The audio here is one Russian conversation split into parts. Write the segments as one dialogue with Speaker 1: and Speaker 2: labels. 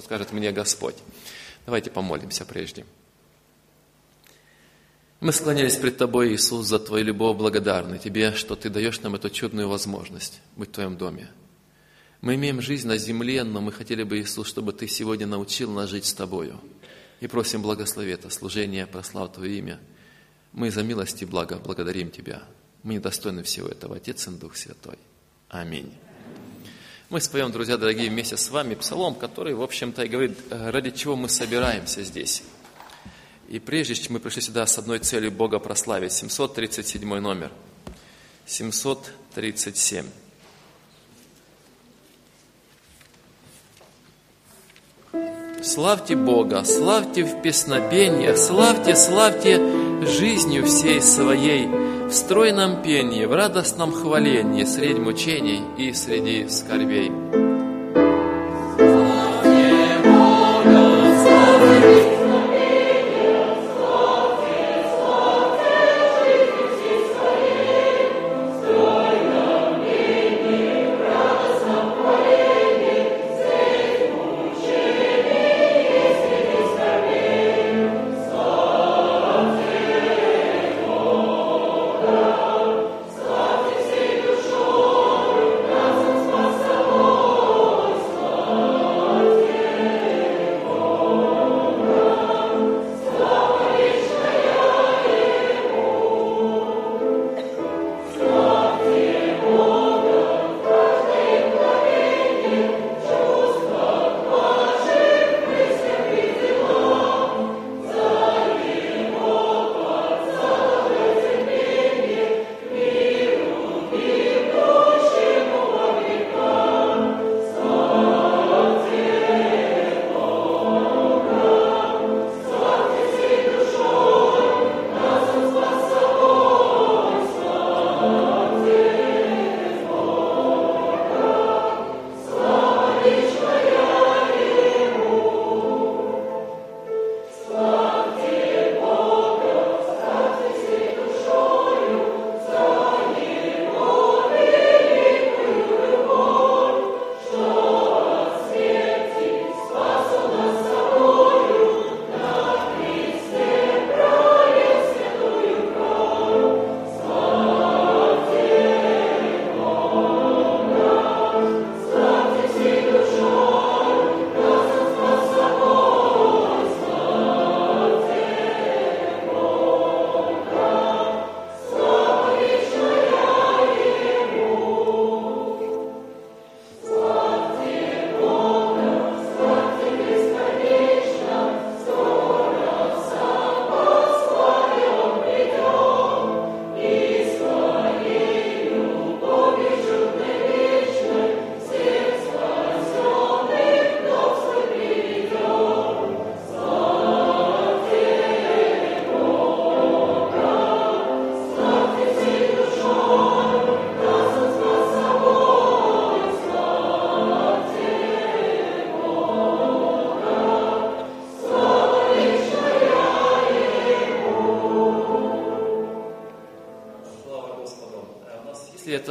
Speaker 1: скажет мне Господь. Давайте помолимся прежде. Мы склонялись пред Тобой, Иисус, за Твою любовь благодарны Тебе, что Ты даешь нам эту чудную возможность быть в Твоем доме. Мы имеем жизнь на земле, но мы хотели бы, Иисус, чтобы Ты сегодня научил нас жить с Тобою. И просим благослови это служение, прослав Твое имя. Мы за милость и благо благодарим Тебя. Мы недостойны всего этого, Отец и Дух Святой. Аминь. Мы споем, друзья дорогие, вместе с вами псалом, который, в общем-то, и говорит, ради чего мы собираемся здесь. И прежде чем мы пришли сюда с одной целью Бога прославить, 737 номер. 737. Славьте Бога, славьте в песнопениях, славьте, славьте жизнью всей своей, в стройном пении, в радостном хвалении, среди мучений и среди скорбей.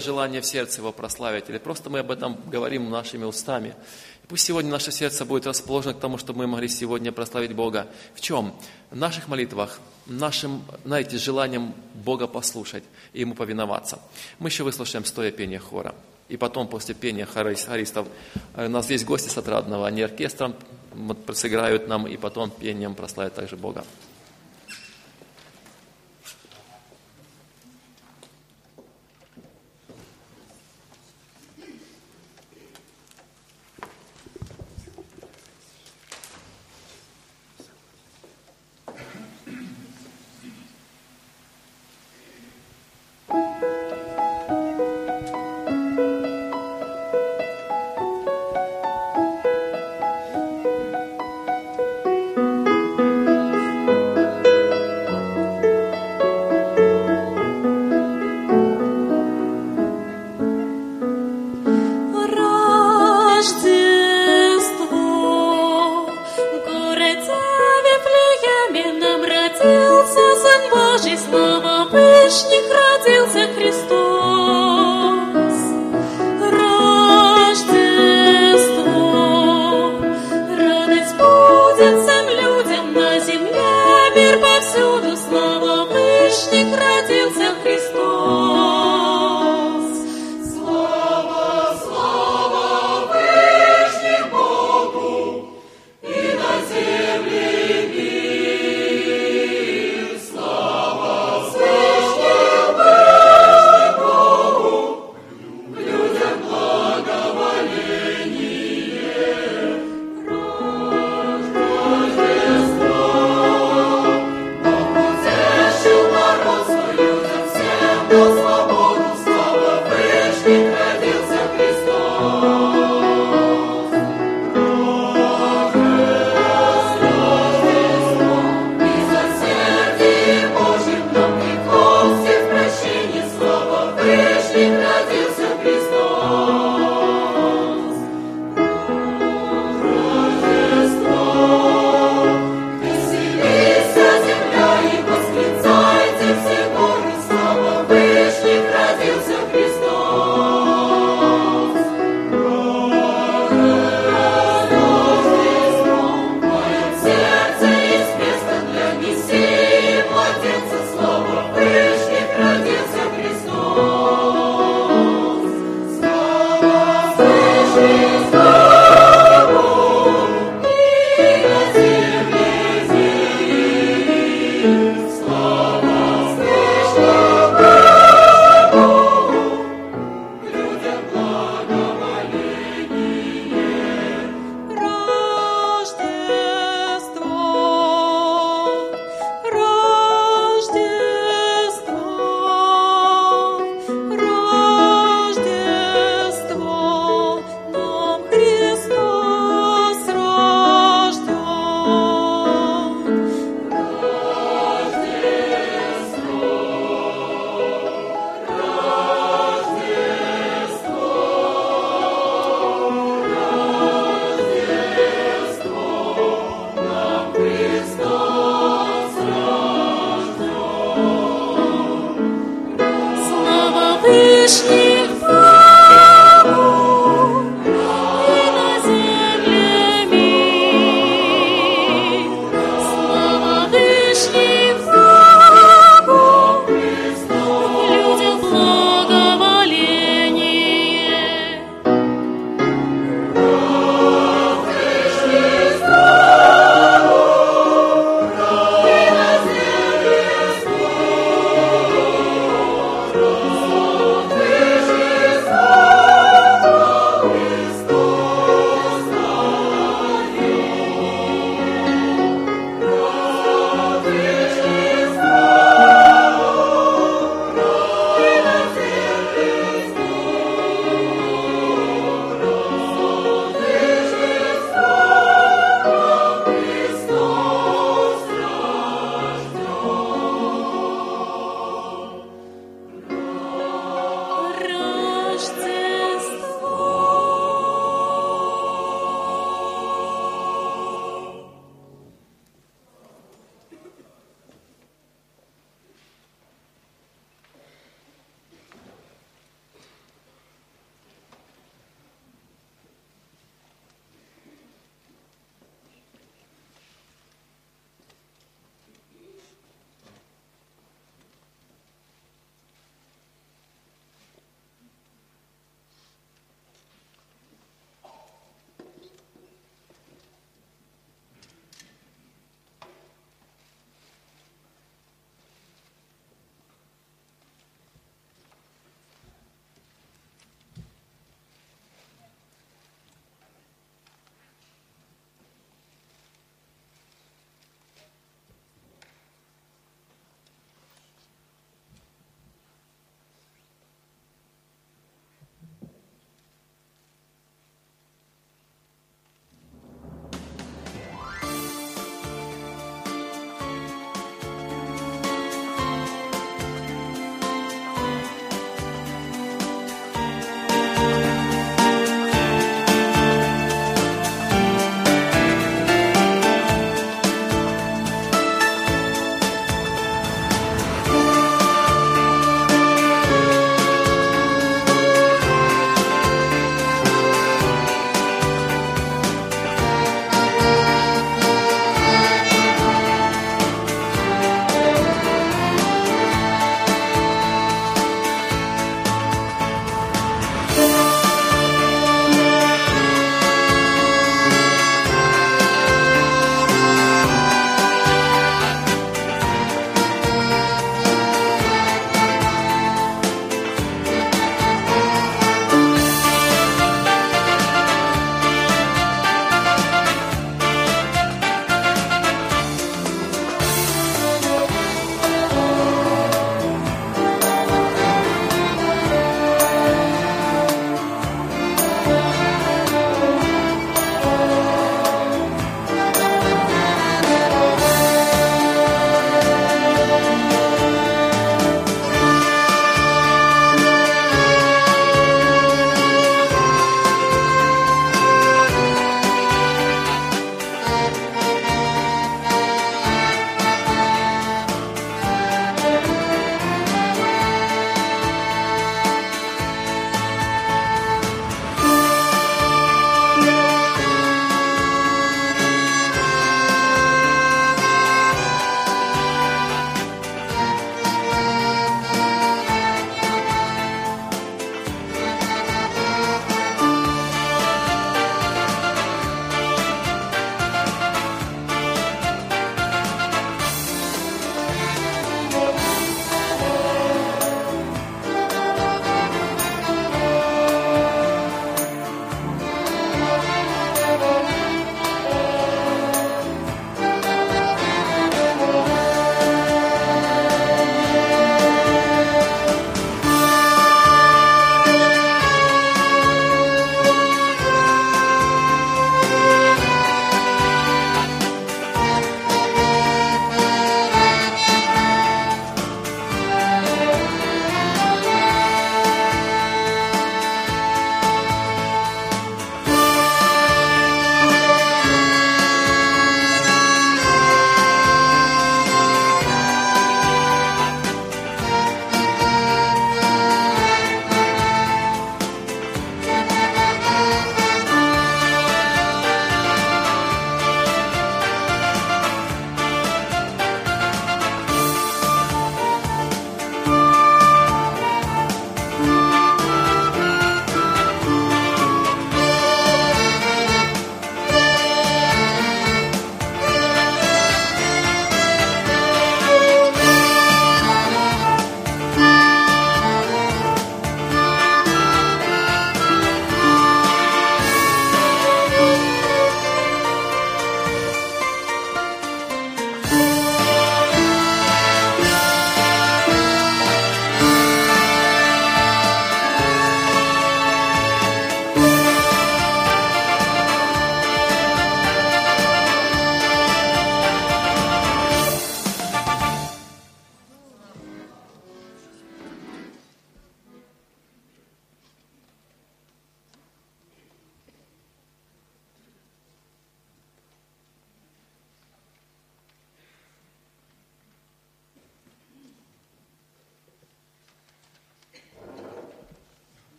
Speaker 1: Желание в сердце Его прославить, или просто мы об этом говорим нашими устами. И пусть сегодня наше сердце будет расположено к тому, чтобы мы могли сегодня прославить Бога. В чем? В наших молитвах, нашим, знаете, желанием Бога послушать и Ему повиноваться. Мы еще выслушаем стоя пение хора. И потом, после пения хористов, э, у нас есть гости с отрадного, они оркестром сыграют нам, и потом пением прославят также Бога.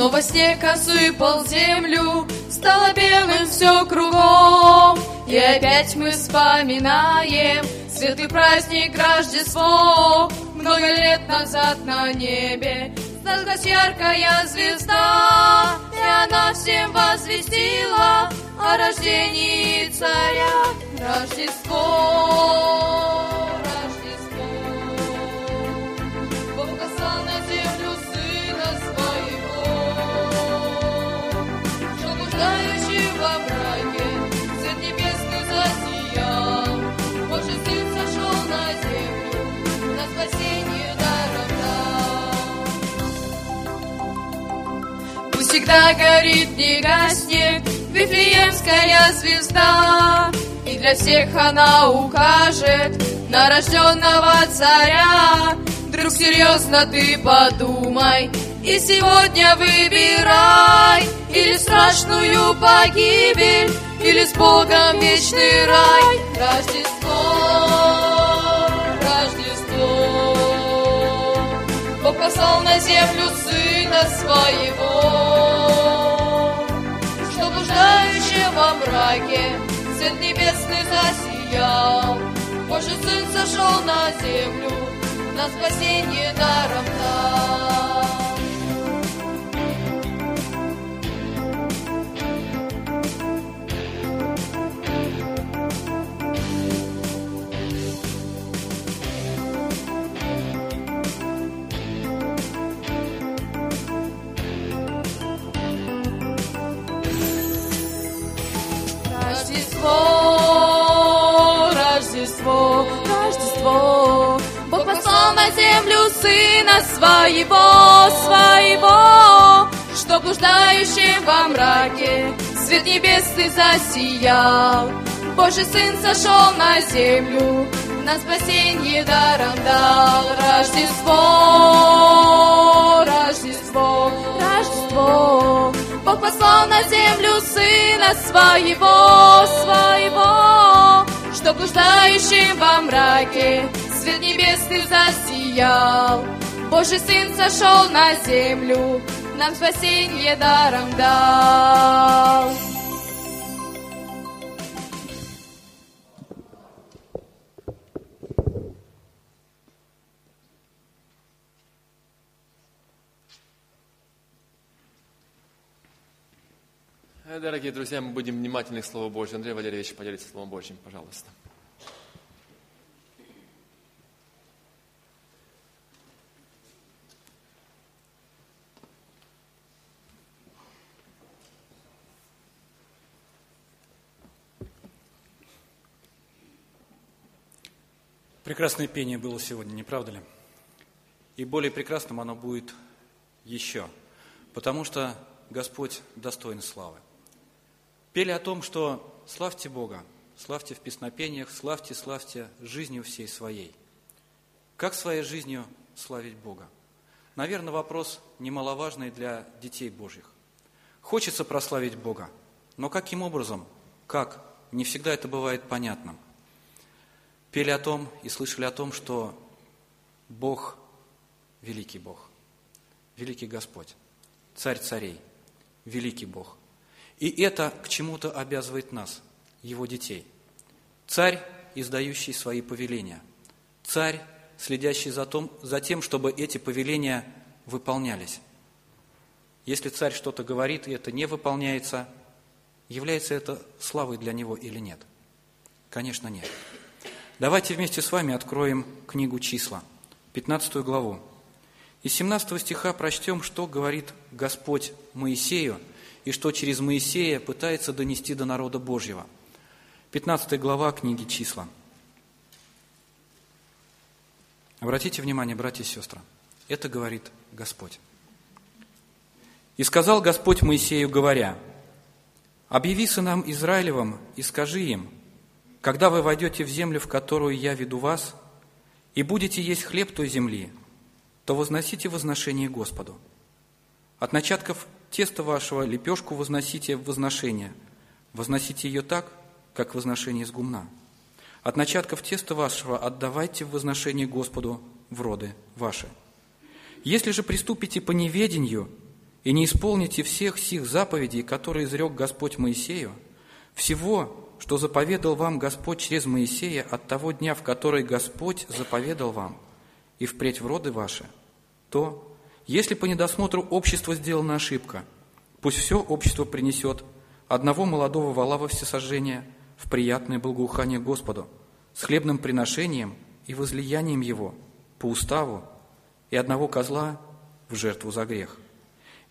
Speaker 2: Снова снег осыпал землю, стало белым все кругом. И опять мы вспоминаем светлый праздник Рождество. Много лет назад на небе зажглась яркая звезда, и она всем возвестила о рождении царя Рождество. Всегда горит, не гаснет Вифлеемская звезда, И для всех она укажет на рожденного царя. Друг, серьезно ты подумай, и сегодня выбирай Или страшную погибель, или с Богом вечный рай. Рождество, Рождество, Бог послал на землю Сына Своего, во мраке свет небесный засиял. Божий Сын сошел на землю, на спасение даром дал. Рождество. Бог послал на землю Сына Своего, Своего, что блуждающим во мраке свет небесный засиял. Божий Сын сошел на землю, на спасение даром дал. Рождество, Рождество, Рождество. Бог послал на землю Сына Своего, Своего, что блуждающим во мраке свет небесный засиял. Божий Сын сошел на землю, нам спасение даром дал.
Speaker 1: Дорогие друзья, мы будем внимательны к Слову Божьему. Андрей Валерьевич поделится Словом Божьим, пожалуйста.
Speaker 3: Прекрасное пение было сегодня, не правда ли? И более прекрасным оно будет еще, потому что Господь достоин славы. Пели о том, что славьте Бога, славьте в песнопениях, славьте, славьте жизнью всей своей. Как своей жизнью славить Бога? Наверное, вопрос немаловажный для детей Божьих. Хочется прославить Бога, но каким образом, как, не всегда это бывает понятным. Пели о том и слышали о том, что Бог – великий Бог, великий Господь, царь царей, великий Бог. И это к чему-то обязывает нас, его детей. Царь, издающий свои повеления. Царь, следящий за, том, за тем, чтобы эти повеления выполнялись. Если царь что-то говорит, и это не выполняется, является это славой для него или нет? Конечно, нет. Давайте вместе с вами откроем книгу «Числа», 15 главу. Из 17 стиха прочтем, что говорит Господь Моисею – и что через Моисея пытается донести до народа Божьего. 15 глава книги «Числа». Обратите внимание, братья и сестры, это говорит Господь. «И сказал Господь Моисею, говоря, «Объяви сынам Израилевым и скажи им, когда вы войдете в землю, в которую я веду вас, и будете есть хлеб той земли, то возносите возношение Господу. От начатков теста вашего лепешку возносите в возношение. Возносите ее так, как возношение из гумна. От начатков теста вашего отдавайте в возношение Господу в роды ваши. Если же приступите по неведению и не исполните всех сих заповедей, которые изрек Господь Моисею, всего, что заповедал вам Господь через Моисея от того дня, в который Господь заповедал вам, и впредь в роды ваши, то, если по недосмотру общества сделана ошибка, пусть все общество принесет одного молодого вала во всесожжение в приятное благоухание Господу, с хлебным приношением и возлиянием его по уставу, и одного козла в жертву за грех.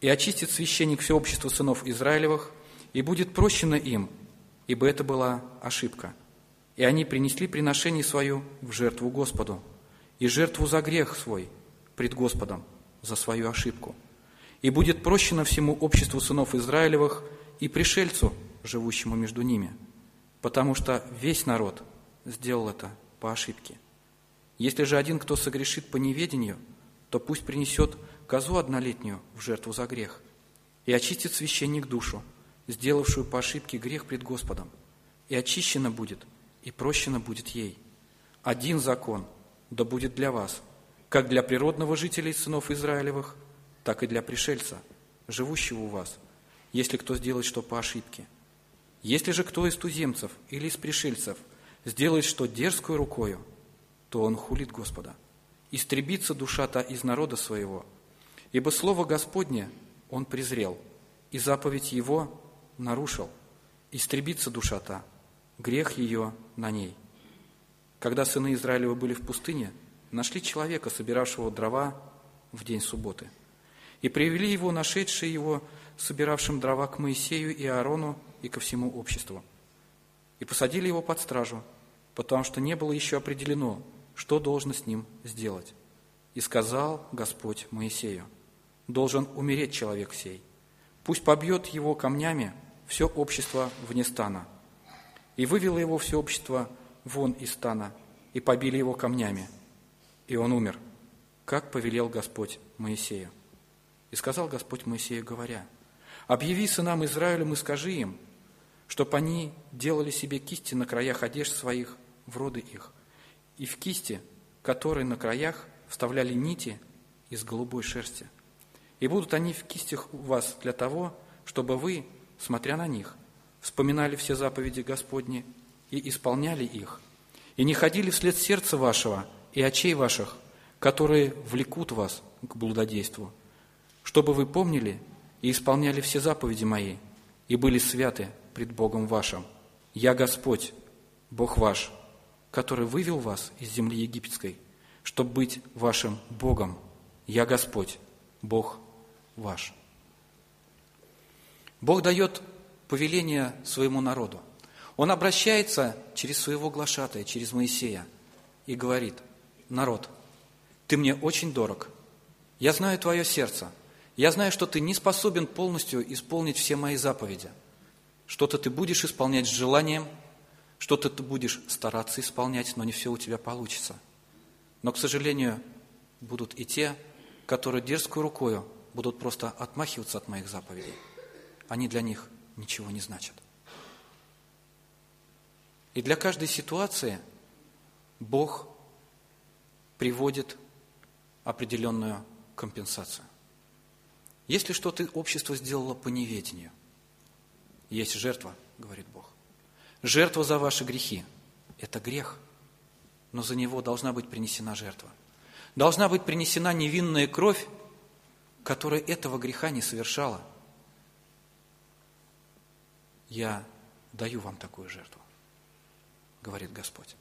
Speaker 3: И очистит священник все общество сынов Израилевых, и будет прощено им, ибо это была ошибка. И они принесли приношение свое в жертву Господу, и жертву за грех свой пред Господом, за свою ошибку. И будет прощено всему обществу сынов Израилевых и пришельцу, живущему между ними, потому что весь народ сделал это по ошибке. Если же один, кто согрешит по неведению, то пусть принесет козу однолетнюю в жертву за грех и очистит священник душу, сделавшую по ошибке грех пред Господом, и очищена будет, и прощена будет ей. Один закон да будет для вас, как для природного жителя сынов Израилевых, так и для пришельца, живущего у вас, если кто сделает что по ошибке. Если же кто из туземцев или из пришельцев сделает что дерзкую рукою, то он хулит Господа. Истребится душа-то из народа своего, ибо слово Господне он презрел, и заповедь его нарушил. Истребится душа-то, грех ее на ней. Когда сыны Израилева были в пустыне, нашли человека, собиравшего дрова в день субботы. И привели его, нашедшие его, собиравшим дрова к Моисею и Аарону и ко всему обществу. И посадили его под стражу, потому что не было еще определено, что должно с ним сделать. И сказал Господь Моисею, должен умереть человек сей. Пусть побьет его камнями все общество вне стана. И вывело его все общество вон из стана, и побили его камнями. И он умер, как повелел Господь Моисею. И сказал Господь Моисею, говоря, «Объяви сынам Израилем и скажи им, чтоб они делали себе кисти на краях одежд своих в роды их, и в кисти, которые на краях вставляли нити из голубой шерсти. И будут они в кистях у вас для того, чтобы вы, смотря на них, вспоминали все заповеди Господни и исполняли их, и не ходили вслед сердца вашего и очей ваших, которые влекут вас к блудодейству, чтобы вы помнили и исполняли все заповеди мои, и были святы пред Богом вашим. Я Господь, Бог ваш, который вывел вас из земли египетской, чтобы быть вашим Богом. Я Господь, Бог ваш. Бог дает повеление своему народу. Он обращается через своего глашатая, через Моисея, и говорит, народ, ты мне очень дорог, я знаю твое сердце, я знаю, что ты не способен полностью исполнить все мои заповеди. Что-то ты будешь исполнять с желанием, что-то ты будешь стараться исполнять, но не все у тебя получится. Но, к сожалению, будут и те, которые дерзкую рукою будут просто отмахиваться от моих заповедей. Они для них ничего не значат. И для каждой ситуации Бог приводит определенную компенсацию. Если что-то общество сделало по неведению, есть жертва, говорит Бог. Жертва за ваши грехи – это грех, но за него должна быть принесена жертва. Должна быть принесена невинная кровь, которая этого греха не совершала. Я даю вам такую жертву говорит Господь.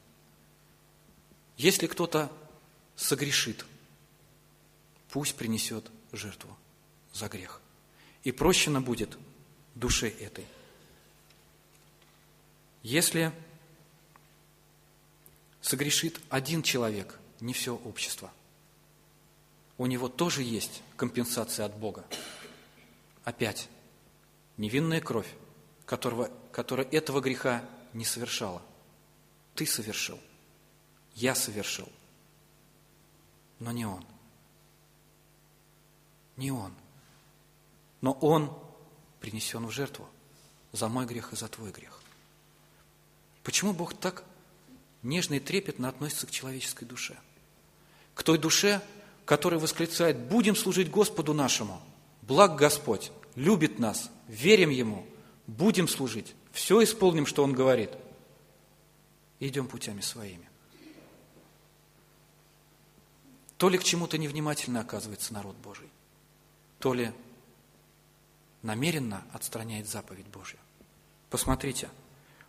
Speaker 3: Если кто-то согрешит, пусть принесет жертву за грех. И прощено будет душе этой. Если согрешит один человек, не все общество, у него тоже есть компенсация от Бога. Опять, невинная кровь, которого, которая этого греха не совершала – ты совершил, я совершил, но не он. Не он. Но он принесен в жертву за мой грех и за твой грех. Почему Бог так нежно и трепетно относится к человеческой душе? К той душе, которая восклицает, будем служить Господу нашему благ Господь, любит нас, верим Ему, будем служить, все исполним, что Он говорит, идем путями своими. То ли к чему-то невнимательно оказывается народ Божий, то ли намеренно отстраняет заповедь Божью. Посмотрите,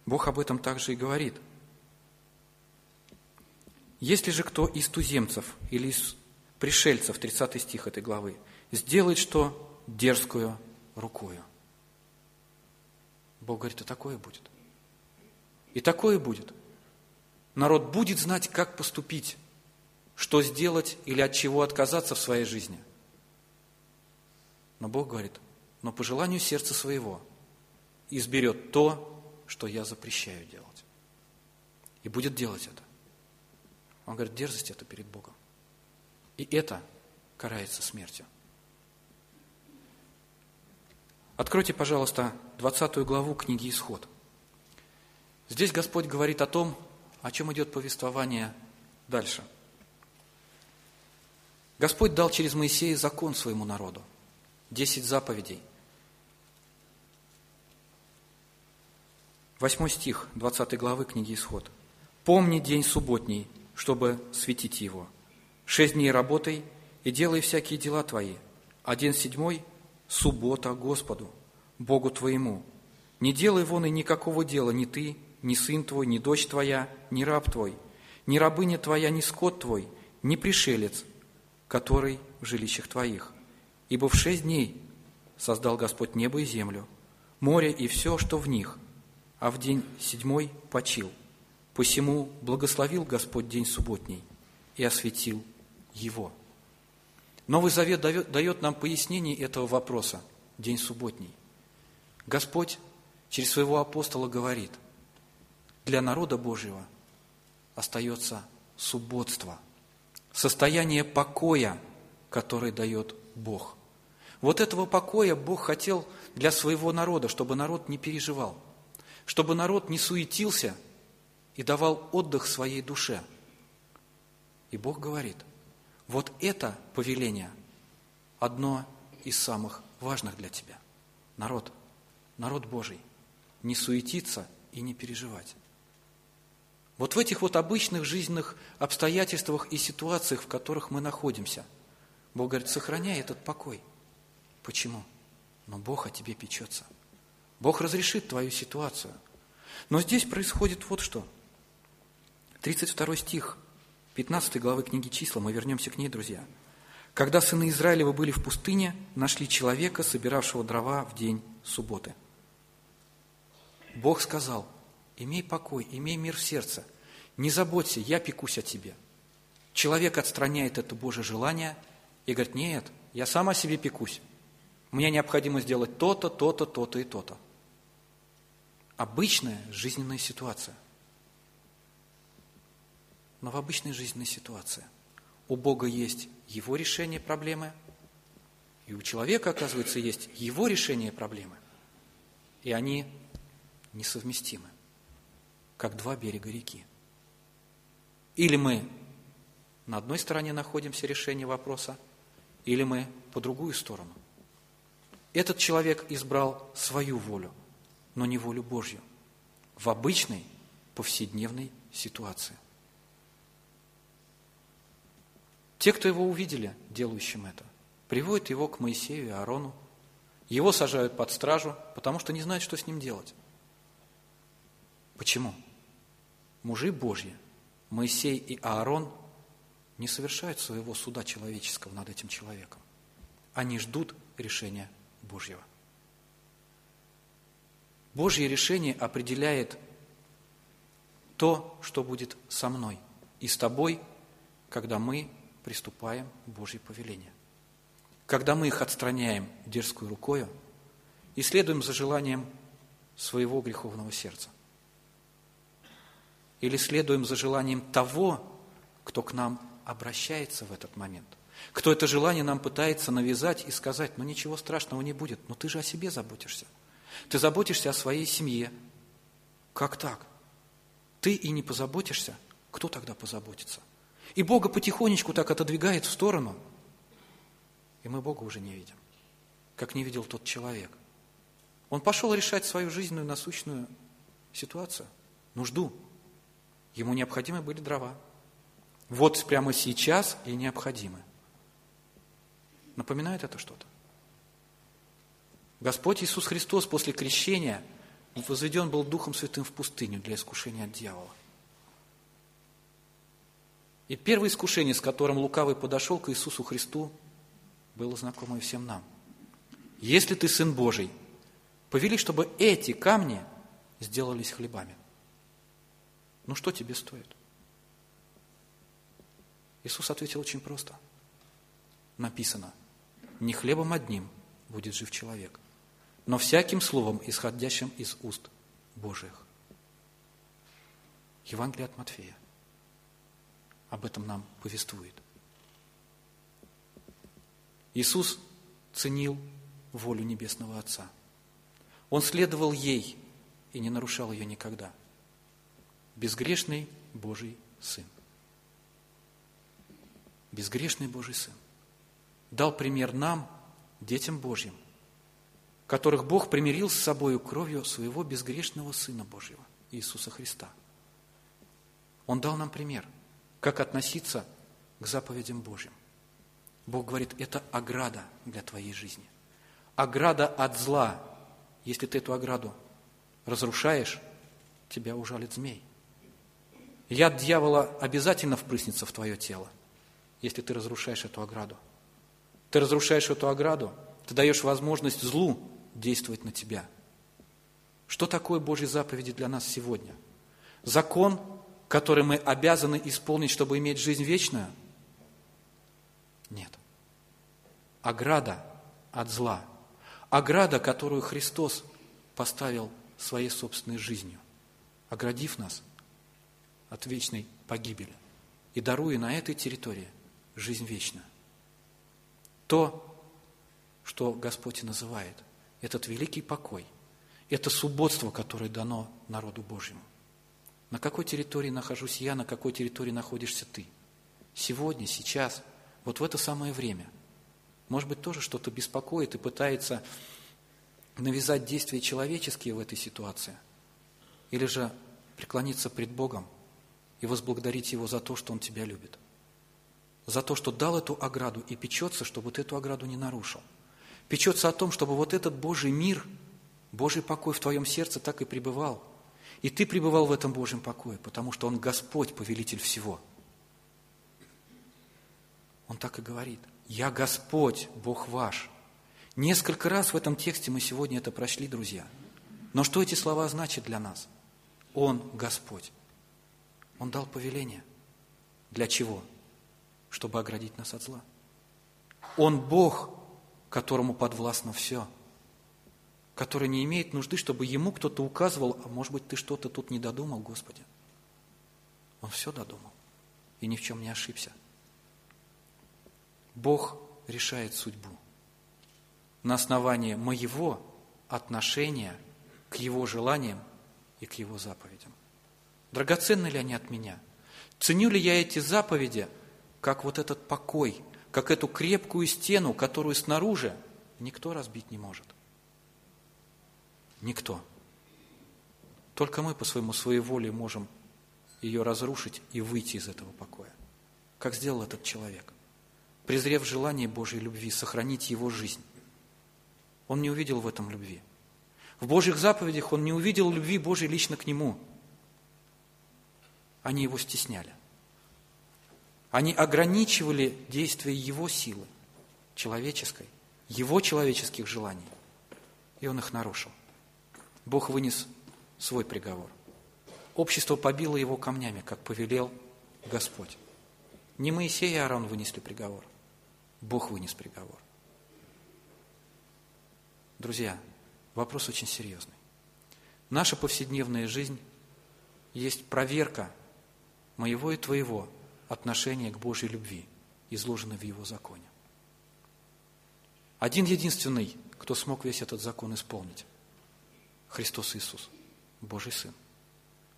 Speaker 3: Бог об этом также и говорит. Если же кто из туземцев или из пришельцев, 30 стих этой главы, сделает что? Дерзкую рукою. Бог говорит, и такое будет. И такое будет. Народ будет знать, как поступить, что сделать или от чего отказаться в своей жизни. Но Бог говорит, но по желанию сердца своего изберет то, что я запрещаю делать. И будет делать это. Он говорит, дерзость это перед Богом. И это карается смертью. Откройте, пожалуйста, 20 главу книги «Исход». Здесь Господь говорит о том, о чем идет повествование дальше. Господь дал через Моисея закон своему народу, десять заповедей. Восьмой стих 20 главы книги «Исход». «Помни день субботний, чтобы светить его. Шесть дней работай и делай всякие дела твои, а день седьмой – суббота Господу, Богу твоему. Не делай вон и никакого дела ни ты, ни сын твой, ни дочь твоя, ни раб твой, ни рабыня твоя, ни скот твой, ни пришелец, который в жилищах твоих. Ибо в шесть дней создал Господь небо и землю, море и все, что в них, а в день седьмой почил. Посему благословил Господь день субботний и осветил его. Новый Завет дает нам пояснение этого вопроса, день субботний. Господь через своего апостола говорит – для народа Божьего остается субботство, состояние покоя, который дает Бог. Вот этого покоя Бог хотел для своего народа, чтобы народ не переживал, чтобы народ не суетился и давал отдых своей душе. И Бог говорит, вот это повеление одно из самых важных для тебя. Народ, народ Божий, не суетиться и не переживать. Вот в этих вот обычных жизненных обстоятельствах и ситуациях, в которых мы находимся, Бог говорит, сохраняй этот покой. Почему? Но Бог о тебе печется. Бог разрешит твою ситуацию. Но здесь происходит вот что. 32 стих 15 главы книги числа, мы вернемся к ней, друзья. Когда сыны Израилева были в пустыне, нашли человека, собиравшего дрова в день субботы. Бог сказал – имей покой, имей мир в сердце. Не заботься, я пекусь о тебе. Человек отстраняет это Божье желание и говорит, нет, я сам о себе пекусь. Мне необходимо сделать то-то, то-то, то-то и то-то. Обычная жизненная ситуация. Но в обычной жизненной ситуации у Бога есть Его решение проблемы, и у человека, оказывается, есть Его решение проблемы, и они несовместимы как два берега реки. Или мы на одной стороне находимся решение вопроса, или мы по другую сторону. Этот человек избрал свою волю, но не волю Божью в обычной повседневной ситуации. Те, кто его увидели делающим это, приводят его к Моисею и Аарону. Его сажают под стражу, потому что не знают, что с ним делать. Почему? Мужи Божьи, Моисей и Аарон, не совершают своего суда человеческого над этим человеком. Они ждут решения Божьего. Божье решение определяет то, что будет со мной и с тобой, когда мы приступаем к Божьей повелению. Когда мы их отстраняем дерзкую рукою и следуем за желанием своего греховного сердца или следуем за желанием того, кто к нам обращается в этот момент, кто это желание нам пытается навязать и сказать, ну ничего страшного не будет, но ты же о себе заботишься. Ты заботишься о своей семье. Как так? Ты и не позаботишься, кто тогда позаботится? И Бога потихонечку так отодвигает в сторону, и мы Бога уже не видим. как не видел тот человек. Он пошел решать свою жизненную насущную ситуацию, нужду. Ему необходимы были дрова. Вот прямо сейчас и необходимы. Напоминает это что-то? Господь Иисус Христос после крещения возведен был Духом Святым в пустыню для искушения от дьявола. И первое искушение, с которым лукавый подошел к Иисусу Христу, было знакомо всем нам. Если ты Сын Божий, повели, чтобы эти камни сделались хлебами. Ну что тебе стоит? Иисус ответил очень просто. Написано, не хлебом одним будет жив человек, но всяким словом, исходящим из уст Божьих. Евангелие от Матфея об этом нам повествует. Иисус ценил волю Небесного Отца. Он следовал ей и не нарушал ее никогда. Безгрешный Божий Сын. Безгрешный Божий Сын. Дал пример нам, детям Божьим, которых Бог примирил с собою кровью своего безгрешного Сына Божьего, Иисуса Христа. Он дал нам пример, как относиться к заповедям Божьим. Бог говорит, это ограда для твоей жизни. Ограда от зла. Если ты эту ограду разрушаешь, тебя ужалит змей. Яд дьявола обязательно впрыснется в твое тело, если ты разрушаешь эту ограду. Ты разрушаешь эту ограду, ты даешь возможность злу действовать на тебя. Что такое Божьи заповеди для нас сегодня? Закон, который мы обязаны исполнить, чтобы иметь жизнь вечную? Нет ограда от зла, ограда, которую Христос поставил своей собственной жизнью, оградив нас от вечной погибели и даруя на этой территории жизнь вечную. То, что Господь и называет, этот великий покой, это субботство, которое дано народу Божьему. На какой территории нахожусь я, на какой территории находишься ты? Сегодня, сейчас, вот в это самое время – может быть, тоже что-то беспокоит и пытается навязать действия человеческие в этой ситуации. Или же преклониться пред Богом и возблагодарить Его за то, что Он тебя любит. За то, что дал эту ограду и печется, чтобы ты эту ограду не нарушил. Печется о том, чтобы вот этот Божий мир, Божий покой в твоем сердце так и пребывал. И ты пребывал в этом Божьем покое, потому что Он Господь, повелитель всего. Он так и говорит – «Я Господь, Бог ваш». Несколько раз в этом тексте мы сегодня это прошли, друзья. Но что эти слова значат для нас? Он Господь. Он дал повеление. Для чего? Чтобы оградить нас от зла. Он Бог, которому подвластно все, который не имеет нужды, чтобы ему кто-то указывал, а может быть, ты что-то тут не додумал, Господи. Он все додумал и ни в чем не ошибся. Бог решает судьбу на основании моего отношения к Его желаниям и к Его заповедям. Драгоценны ли они от меня? Ценю ли я эти заповеди, как вот этот покой, как эту крепкую стену, которую снаружи никто разбить не может? Никто. Только мы по своему своей воле можем ее разрушить и выйти из этого покоя, как сделал этот человек презрев желание Божьей любви, сохранить его жизнь. Он не увидел в этом любви. В Божьих заповедях он не увидел любви Божьей лично к нему. Они его стесняли. Они ограничивали действие его силы, человеческой, его человеческих желаний. И он их нарушил. Бог вынес свой приговор. Общество побило его камнями, как повелел Господь. Не Моисей и Аарон вынесли приговор – Бог вынес приговор. Друзья, вопрос очень серьезный. Наша повседневная жизнь есть проверка моего и твоего отношения к Божьей любви, изложенной в Его законе. Один единственный, кто смог весь этот закон исполнить – Христос Иисус, Божий Сын.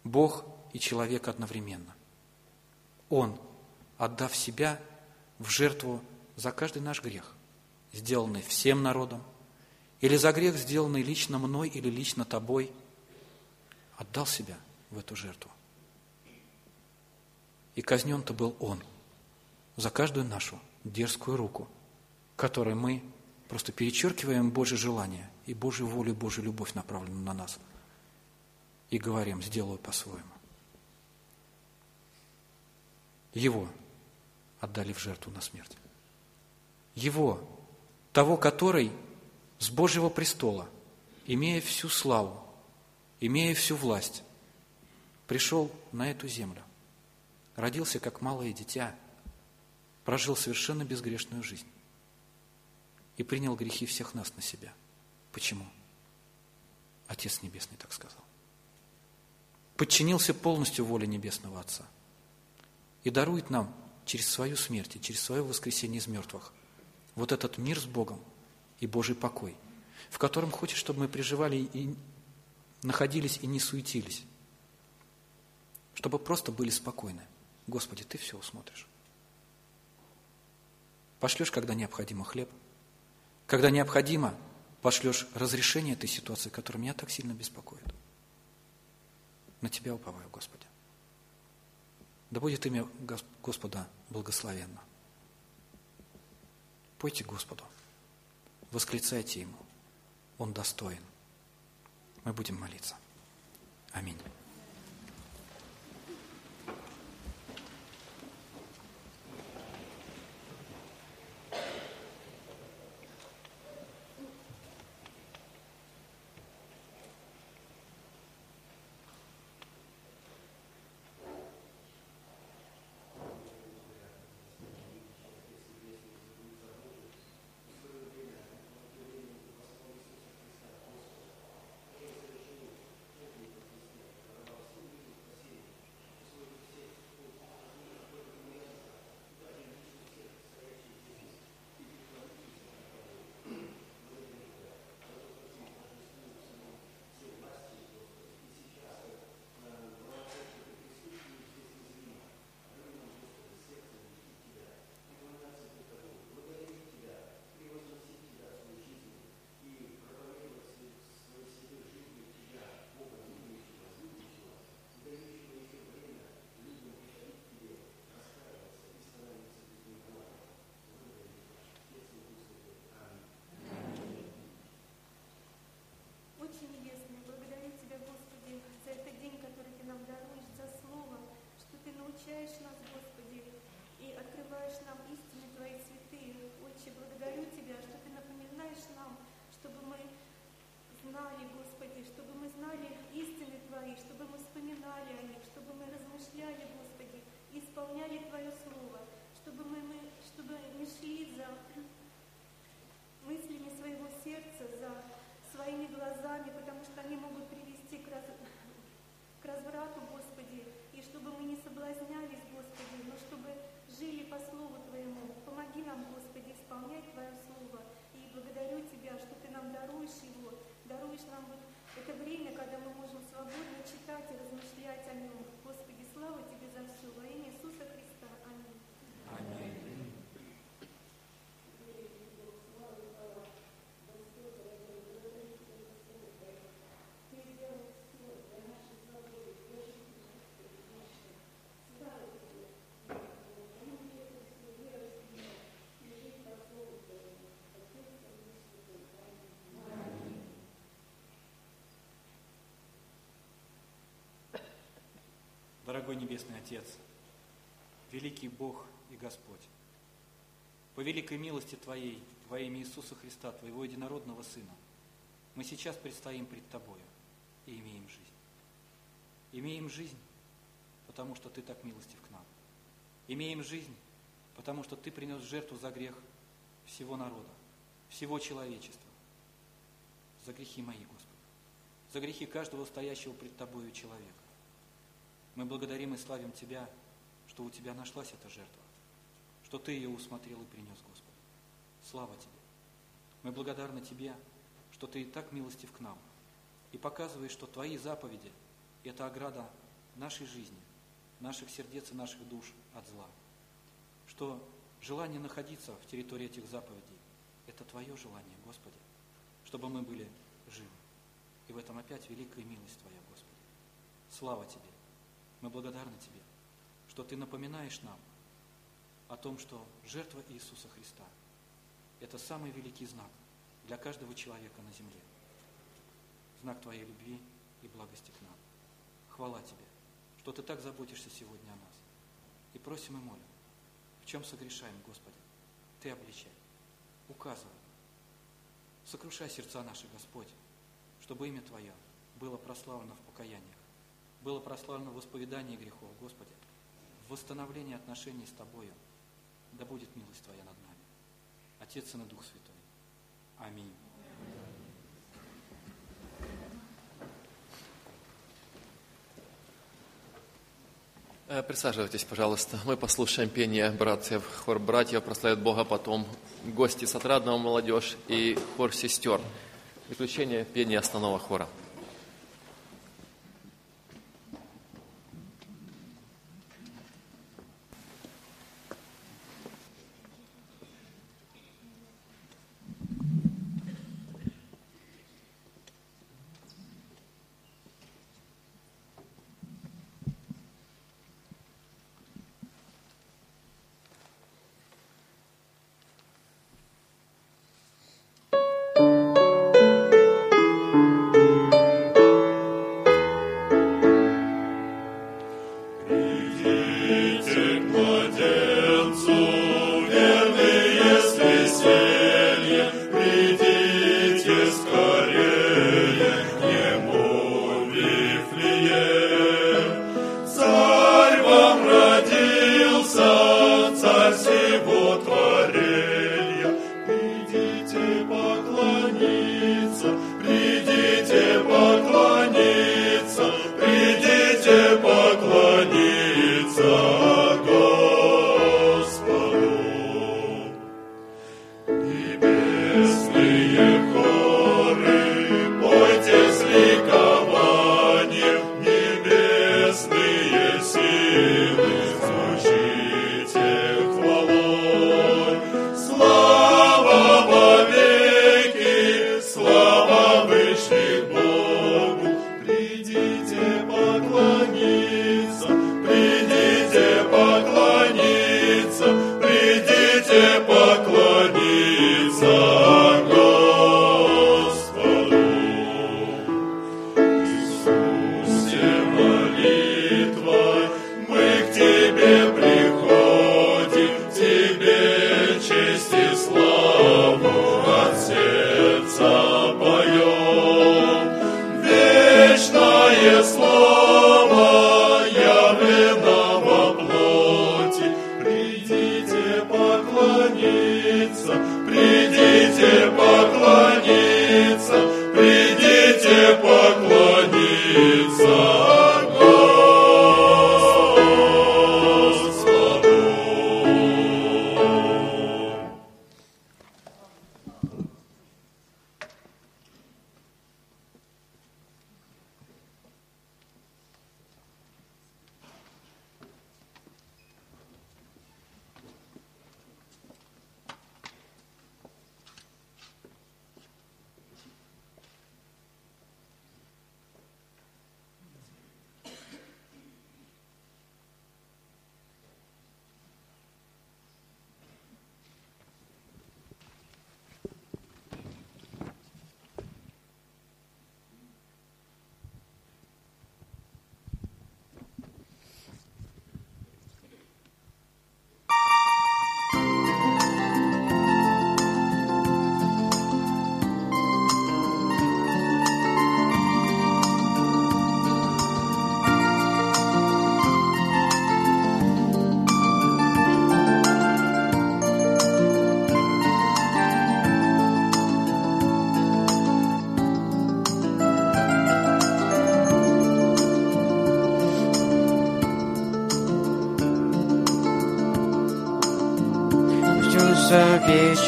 Speaker 3: Бог и человек одновременно. Он, отдав себя в жертву за каждый наш грех, сделанный всем народом, или за грех, сделанный лично мной или лично тобой, отдал себя в эту жертву. И казнен-то был Он за каждую нашу дерзкую руку, которой мы просто перечеркиваем Божье желание и Божью волю, Божью любовь, направленную на нас, и говорим, сделаю по-своему. Его отдали в жертву на смерть. Его, того, который с Божьего престола, имея всю славу, имея всю власть, пришел на эту землю, родился как малое дитя, прожил совершенно безгрешную жизнь и принял грехи всех нас на себя. Почему? Отец Небесный так сказал. Подчинился полностью воле Небесного Отца и дарует нам через свою смерть и через свое воскресение из мертвых вот этот мир с Богом и Божий покой, в котором хочет, чтобы мы приживали и находились и не суетились, чтобы просто были спокойны. Господи, Ты все усмотришь. Пошлешь, когда необходимо, хлеб. Когда необходимо, пошлешь разрешение этой ситуации, которая меня так сильно беспокоит. На Тебя уповаю, Господи. Да будет имя Господа благословенно. Пойте Господу, восклицайте Ему, Он достоин. Мы будем молиться. Аминь. Дорогой Небесный Отец, великий Бог и Господь, по великой милости Твоей, во имя Иисуса Христа, Твоего единородного Сына, мы сейчас предстоим пред Тобою и имеем жизнь. Имеем жизнь, потому что Ты так милостив к нам. Имеем жизнь, потому что Ты принес жертву за грех всего народа, всего человечества, за грехи мои, Господи, за грехи каждого стоящего пред Тобою человека. Мы благодарим и славим Тебя, что у Тебя нашлась эта жертва, что Ты ее усмотрел и принес, Господи. Слава Тебе. Мы благодарны Тебе, что Ты и так милостив к нам и показываешь, что Твои заповеди – это ограда нашей жизни, наших сердец и наших душ от зла. Что желание находиться в территории этих заповедей – это Твое желание, Господи. чтобы мы были живы. И в этом опять великая милость Твоя, Господи. Слава Тебе. Мы благодарны Тебе, что Ты напоминаешь нам о том, что жертва Иисуса Христа – это самый великий знак для каждого человека на земле. Знак Твоей любви и благости к нам. Хвала Тебе, что Ты так заботишься сегодня о нас. И просим и молим, в чем согрешаем, Господи, Ты обличай, указывай, сокрушай сердца наши, Господь, чтобы имя Твое было прославлено в покаяниях, было прославлено в исповедании грехов, Господи, в восстановлении отношений с Тобою, да будет милость Твоя над нами. Отец и на Дух Святой. Аминь.
Speaker 4: Э, Присаживайтесь, пожалуйста. Мы послушаем пение братьев. Хор братьев прославит Бога, потом гости с отрадного молодежь и хор сестер. Приключение пения основного хора.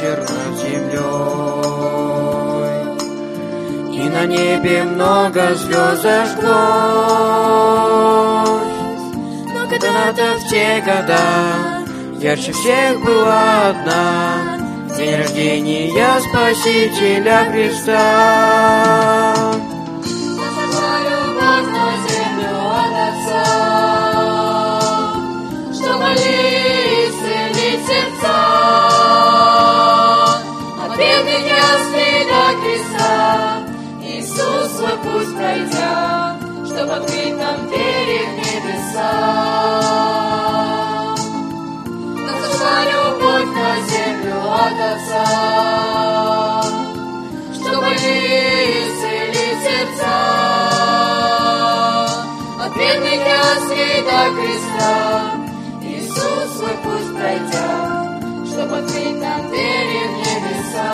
Speaker 5: Над землей, И на небе много звезд зажглось. Но когда-то в те года Ярче всех была одна, день рождения Спасителя Христа.
Speaker 2: Чтобы открыть нам двери в небеса. Нас зашла любовь на землю от Отца, чтобы исцелить сердца. От бедных яслей до креста Иисус свой путь пройдя, чтобы открыть нам двери в небеса.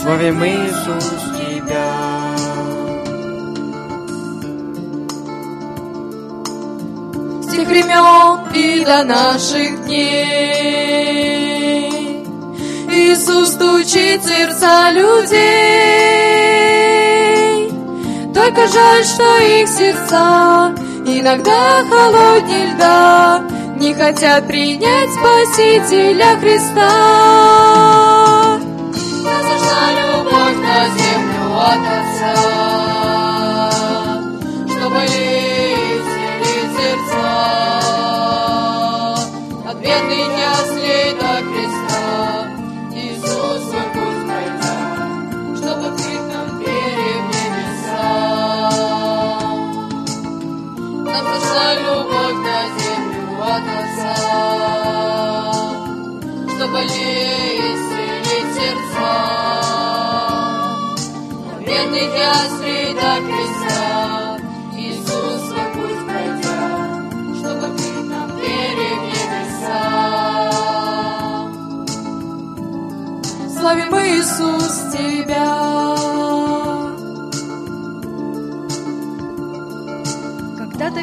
Speaker 5: Славим Иисус
Speaker 2: Тех времен и до наших дней Иисус стучит сердца людей. Только жаль, что их сердца иногда холоднее льда, Не хотят принять Спасителя Христа. Зашла любовь на землю от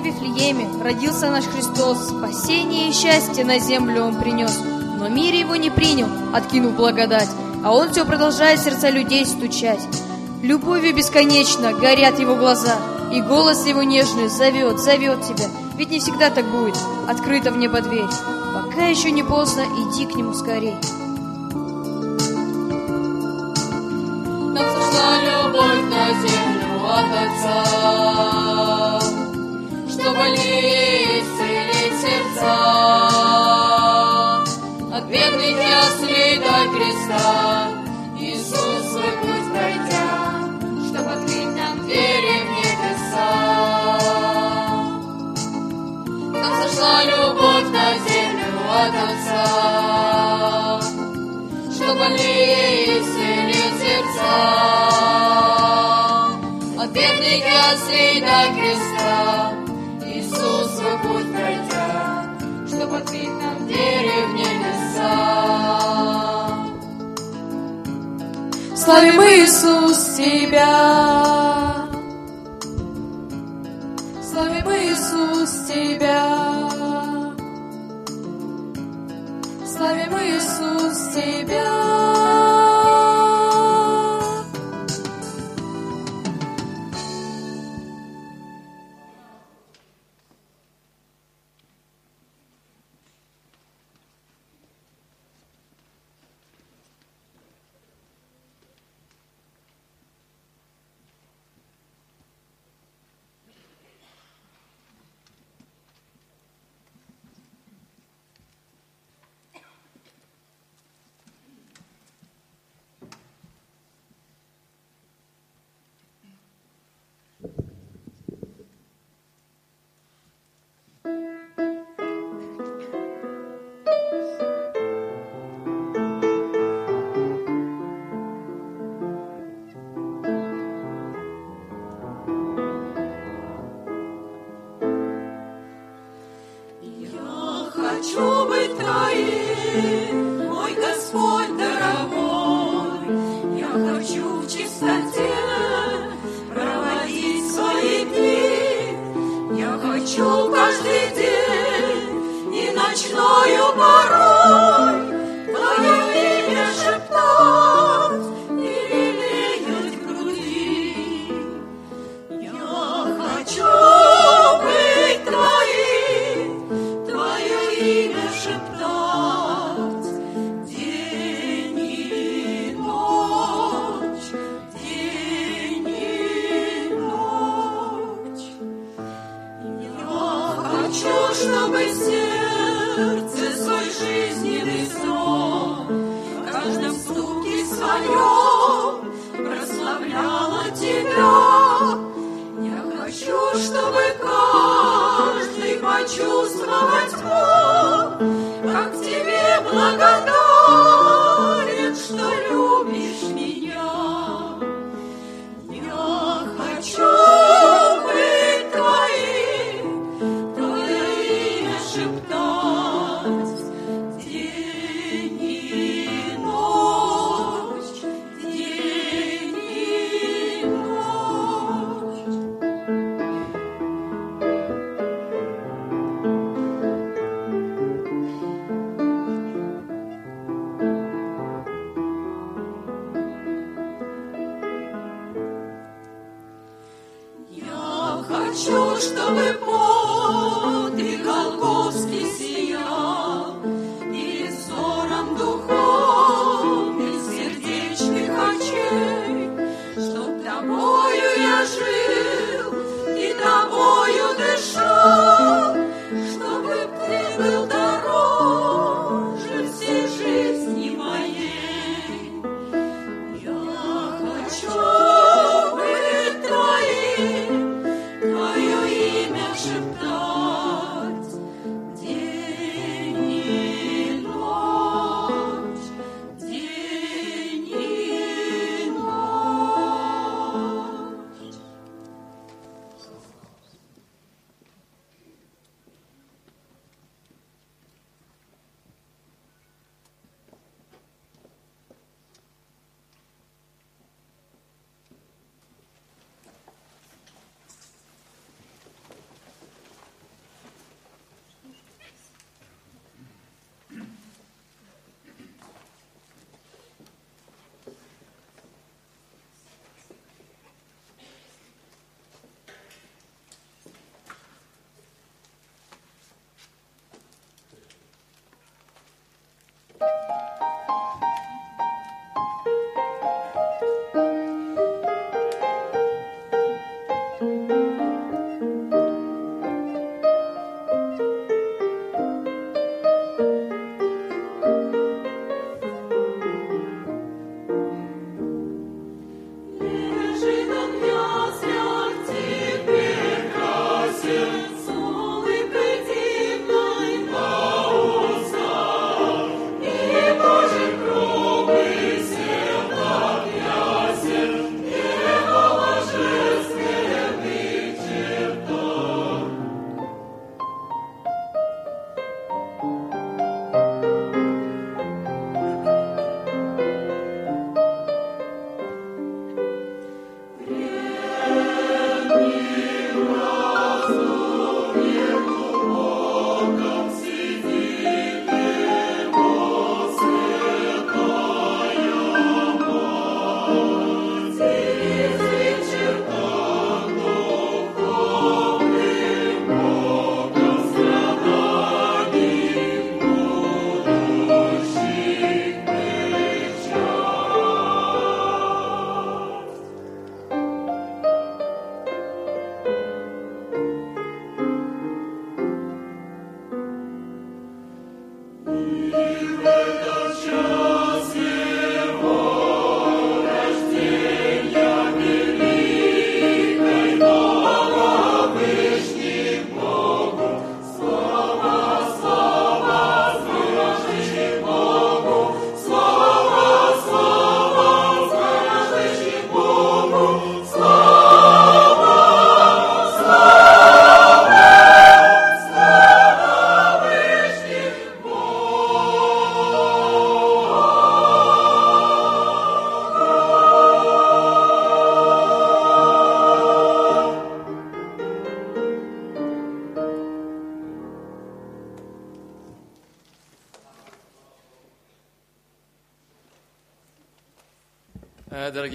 Speaker 6: Вифлееме родился наш Христос, спасение и счастье на землю Он принес. Но мир его не принял, откинув благодать, а Он все продолжает сердца людей стучать. Любовью бесконечно горят его глаза, и голос его нежный зовет, зовет тебя. Ведь не всегда так будет, открыта в небо дверь. Пока еще не поздно, иди к нему скорей.
Speaker 2: Чтобы исцелить сердца. От бедных яслей креста Иисус свой путь пройдя, чтобы открыть нам двери в небеса. Нам сошла любовь на землю от Отца, чтобы исцелить сердца. От бедных яслей до креста Славим Иисус Тебя! Славим Иисус Тебя! Славим Иисус Тебя!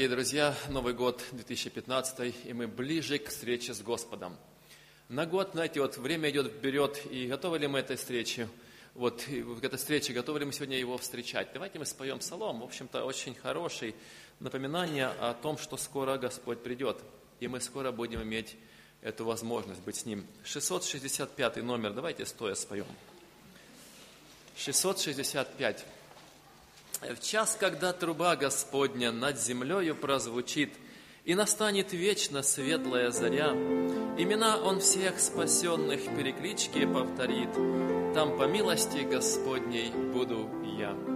Speaker 1: Дорогие друзья, Новый год 2015, и мы ближе к встрече с Господом. На год, знаете, вот время идет вперед, и готовы ли мы этой встрече? Вот и вот к этой встрече, готовы ли мы сегодня его встречать? Давайте мы споем псалом, в общем-то, очень хороший напоминание о том, что скоро Господь придет, и мы скоро будем иметь эту возможность быть с Ним. 665 номер, давайте стоя споем. 665. В час, когда труба Господня над землею прозвучит, И настанет вечно светлая заря, Имена Он всех спасенных переклички повторит, Там по милости Господней буду я.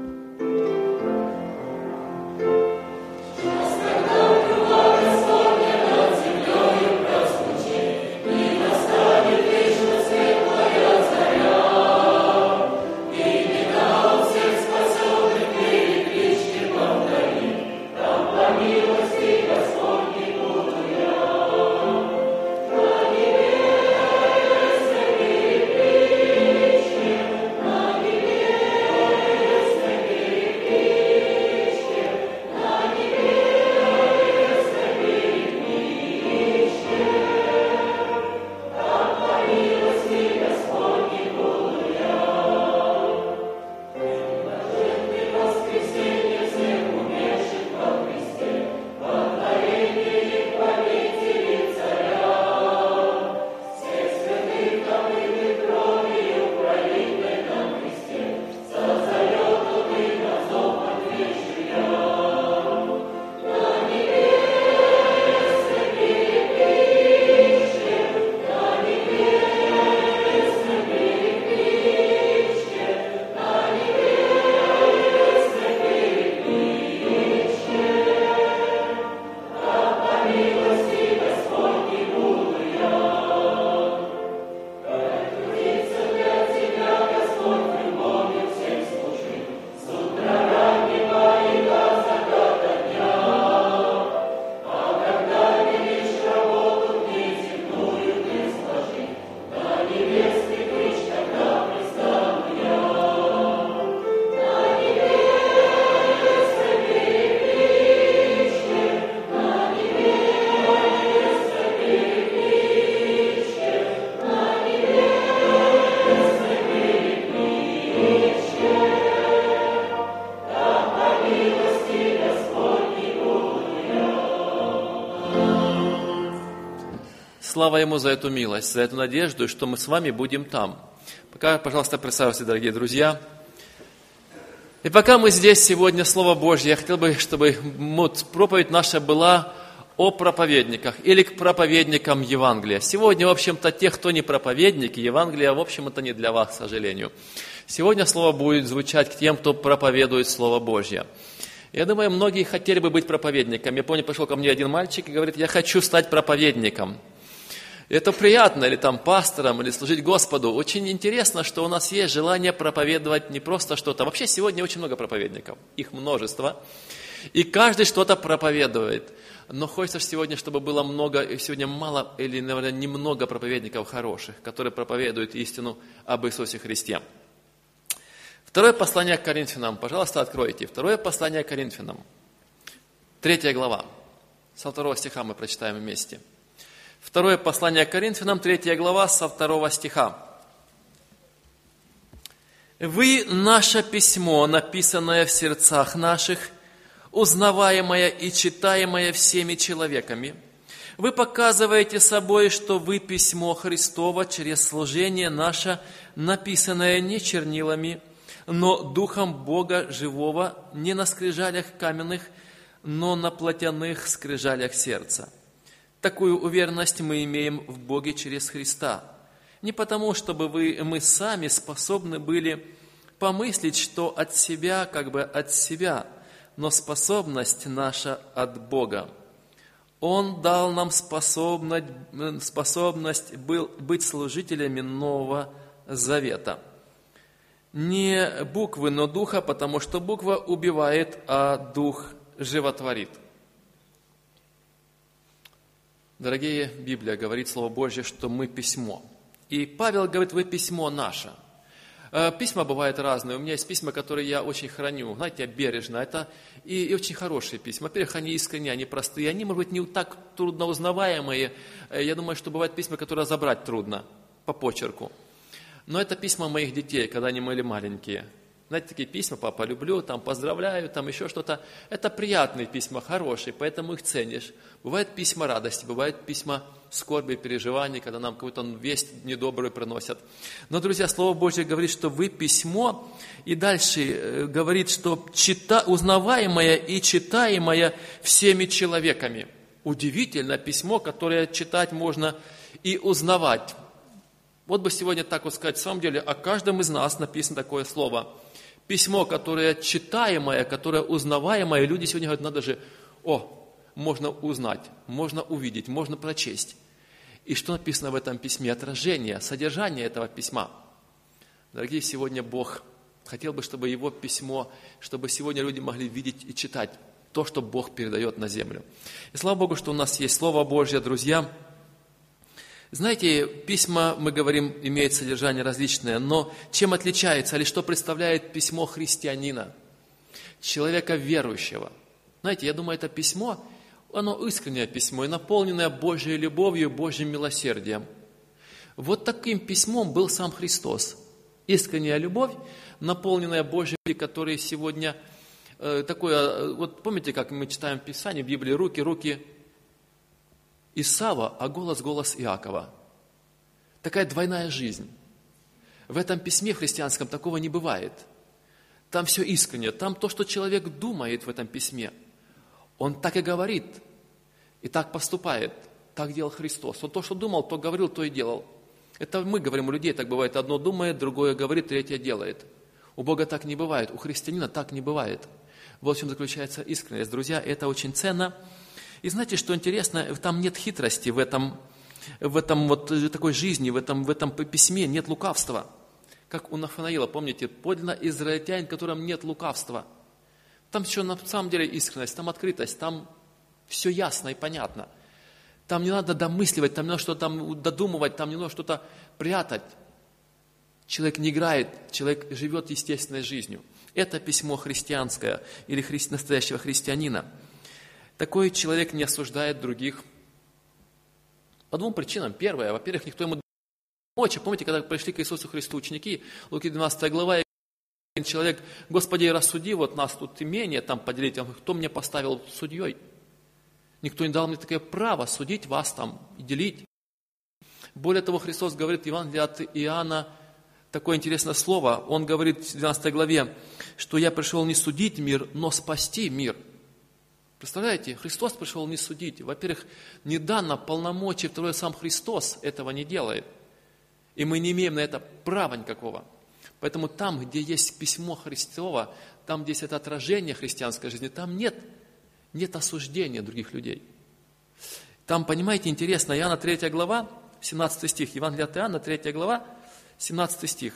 Speaker 1: Слава Ему за эту милость, за эту надежду, что мы с вами будем там. Пока, пожалуйста, присаживайтесь, дорогие друзья. И пока мы здесь сегодня, Слово Божье, я хотел бы, чтобы вот, проповедь наша была о проповедниках или к проповедникам Евангелия. Сегодня, в общем-то, тех, кто не проповедники, Евангелия, в общем, это не для вас, к сожалению. Сегодня Слово будет звучать к тем, кто проповедует Слово Божье. Я думаю, многие хотели бы быть проповедниками. Я помню, пришел ко мне один мальчик и говорит, я хочу стать проповедником. Это приятно, или там пастором, или служить Господу. Очень интересно, что у нас есть желание проповедовать не просто что-то. Вообще сегодня очень много проповедников, их множество. И каждый что-то проповедует. Но хочется сегодня, чтобы было много, сегодня мало или, наверное, немного проповедников хороших, которые проповедуют истину об Иисусе Христе. Второе послание к Коринфянам. Пожалуйста, откройте. Второе послание к Коринфянам. Третья глава. Со второго стиха мы прочитаем вместе. Второе послание к Коринфянам, третья глава, со второго стиха. «Вы – наше письмо, написанное в сердцах наших, узнаваемое и читаемое всеми человеками. Вы показываете собой, что вы письмо Христово через служение наше, написанное не чернилами, но Духом Бога живого, не на скрижалях каменных, но на плотяных скрижалях сердца» Такую уверенность мы имеем в Боге через Христа. Не потому, чтобы вы, мы сами способны были помыслить, что от себя, как бы от себя, но способность наша от Бога. Он дал нам способность, способность был, быть служителями Нового Завета. Не буквы, но духа, потому что буква убивает, а дух животворит. Дорогие, Библия говорит, Слово Божье, что мы письмо. И Павел говорит, вы письмо наше. Э, письма бывают разные. У меня есть письма, которые я очень храню, знаете, бережно. Это и, и очень хорошие письма. Во-первых, они искренние, они простые. Они, может быть, не так трудно узнаваемые. Э, я думаю, что бывают письма, которые разобрать трудно по почерку. Но это письма моих детей, когда они были маленькие. Знаете, такие письма, папа, люблю, там, поздравляю, там еще что-то. Это приятные письма, хорошие, поэтому их ценишь. Бывают письма радости, бывают письма скорби, переживаний, когда нам какую-то весть недобрую приносят. Но, друзья, Слово Божье говорит, что вы письмо, и дальше э, говорит, что чита, узнаваемое и читаемое всеми человеками. Удивительно письмо, которое читать можно и узнавать. Вот бы сегодня так вот сказать, в самом деле, о каждом из нас написано такое слово. Письмо, которое читаемое, которое узнаваемое. Люди сегодня говорят, надо же, о, можно узнать, можно увидеть, можно прочесть. И что написано в этом письме? Отражение, содержание этого письма. Дорогие, сегодня Бог хотел бы, чтобы Его письмо, чтобы сегодня люди могли видеть и читать то, что Бог передает на землю. И слава Богу, что у нас есть Слово Божье, друзья. Знаете, письма, мы говорим, имеют содержание различное, но чем отличается или что представляет письмо христианина, человека верующего? Знаете, я думаю, это письмо, оно искреннее письмо и наполненное Божьей любовью Божьим милосердием. Вот таким письмом был сам Христос. Искренняя любовь, наполненная Божьей, который сегодня э, такое, э, вот помните, как мы читаем в Писании, в Библии, руки, руки Исава, а голос, голос Иакова. Такая двойная жизнь. В этом письме христианском такого не бывает. Там все искренне, там то, что человек думает в этом письме – он так и говорит, и так поступает. Так делал Христос. Он то, что думал, то говорил, то и делал. Это мы говорим у людей, так бывает. Одно думает, другое говорит, третье делает. У Бога так не бывает, у христианина так не бывает. Вот в чем заключается искренность. Друзья, это очень ценно. И знаете, что интересно, там нет хитрости в этом, в этом вот такой жизни, в этом, в этом письме, нет лукавства. Как у Нафанаила, помните, подлинно израильтянин, в котором нет лукавства – там все на самом деле искренность, там открытость, там все ясно и понятно. Там не надо домысливать, там не надо что-то там додумывать, там не надо что-то прятать. Человек не играет, человек живет естественной жизнью. Это письмо христианское или хри... настоящего христианина. Такой человек не осуждает других по двум причинам. Первое, во-первых, никто ему помочь. Помните, когда пришли к Иисусу Христу ученики, Луки 12 глава, человек, Господи, рассуди, вот нас тут имение там поделить, говорит, кто мне поставил судьей? Никто не дал мне такое право судить вас там и делить. Более того, Христос говорит Евангелии от Иоанна такое интересное слово. Он говорит в 12 главе, что я пришел не судить мир, но спасти мир. Представляете, Христос пришел не судить. Во-первых, не дано второе, сам Христос этого не делает. И мы не имеем на это права никакого. Поэтому там, где есть письмо Христово, там, где есть это отражение христианской жизни, там нет, нет осуждения других людей. Там, понимаете, интересно, Иоанна 3 глава, 17 стих, Евангелие от Иоанна, 3 глава, 17 стих.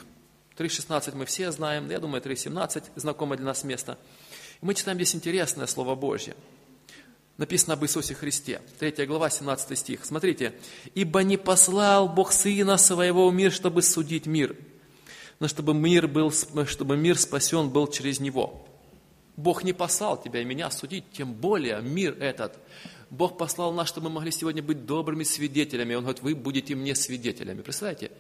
Speaker 1: 3.16 мы все знаем, я думаю, 3.17 знакомое для нас место. И мы читаем здесь интересное Слово Божье. Написано об Иисусе Христе. 3 глава, 17 стих. Смотрите. «Ибо не послал Бог Сына Своего в мир, чтобы судить мир, но чтобы мир, был, чтобы мир спасен был через него. Бог не послал тебя и меня судить, тем более мир этот. Бог послал нас, чтобы мы могли сегодня быть добрыми свидетелями. Он говорит, вы будете мне свидетелями. Представляете?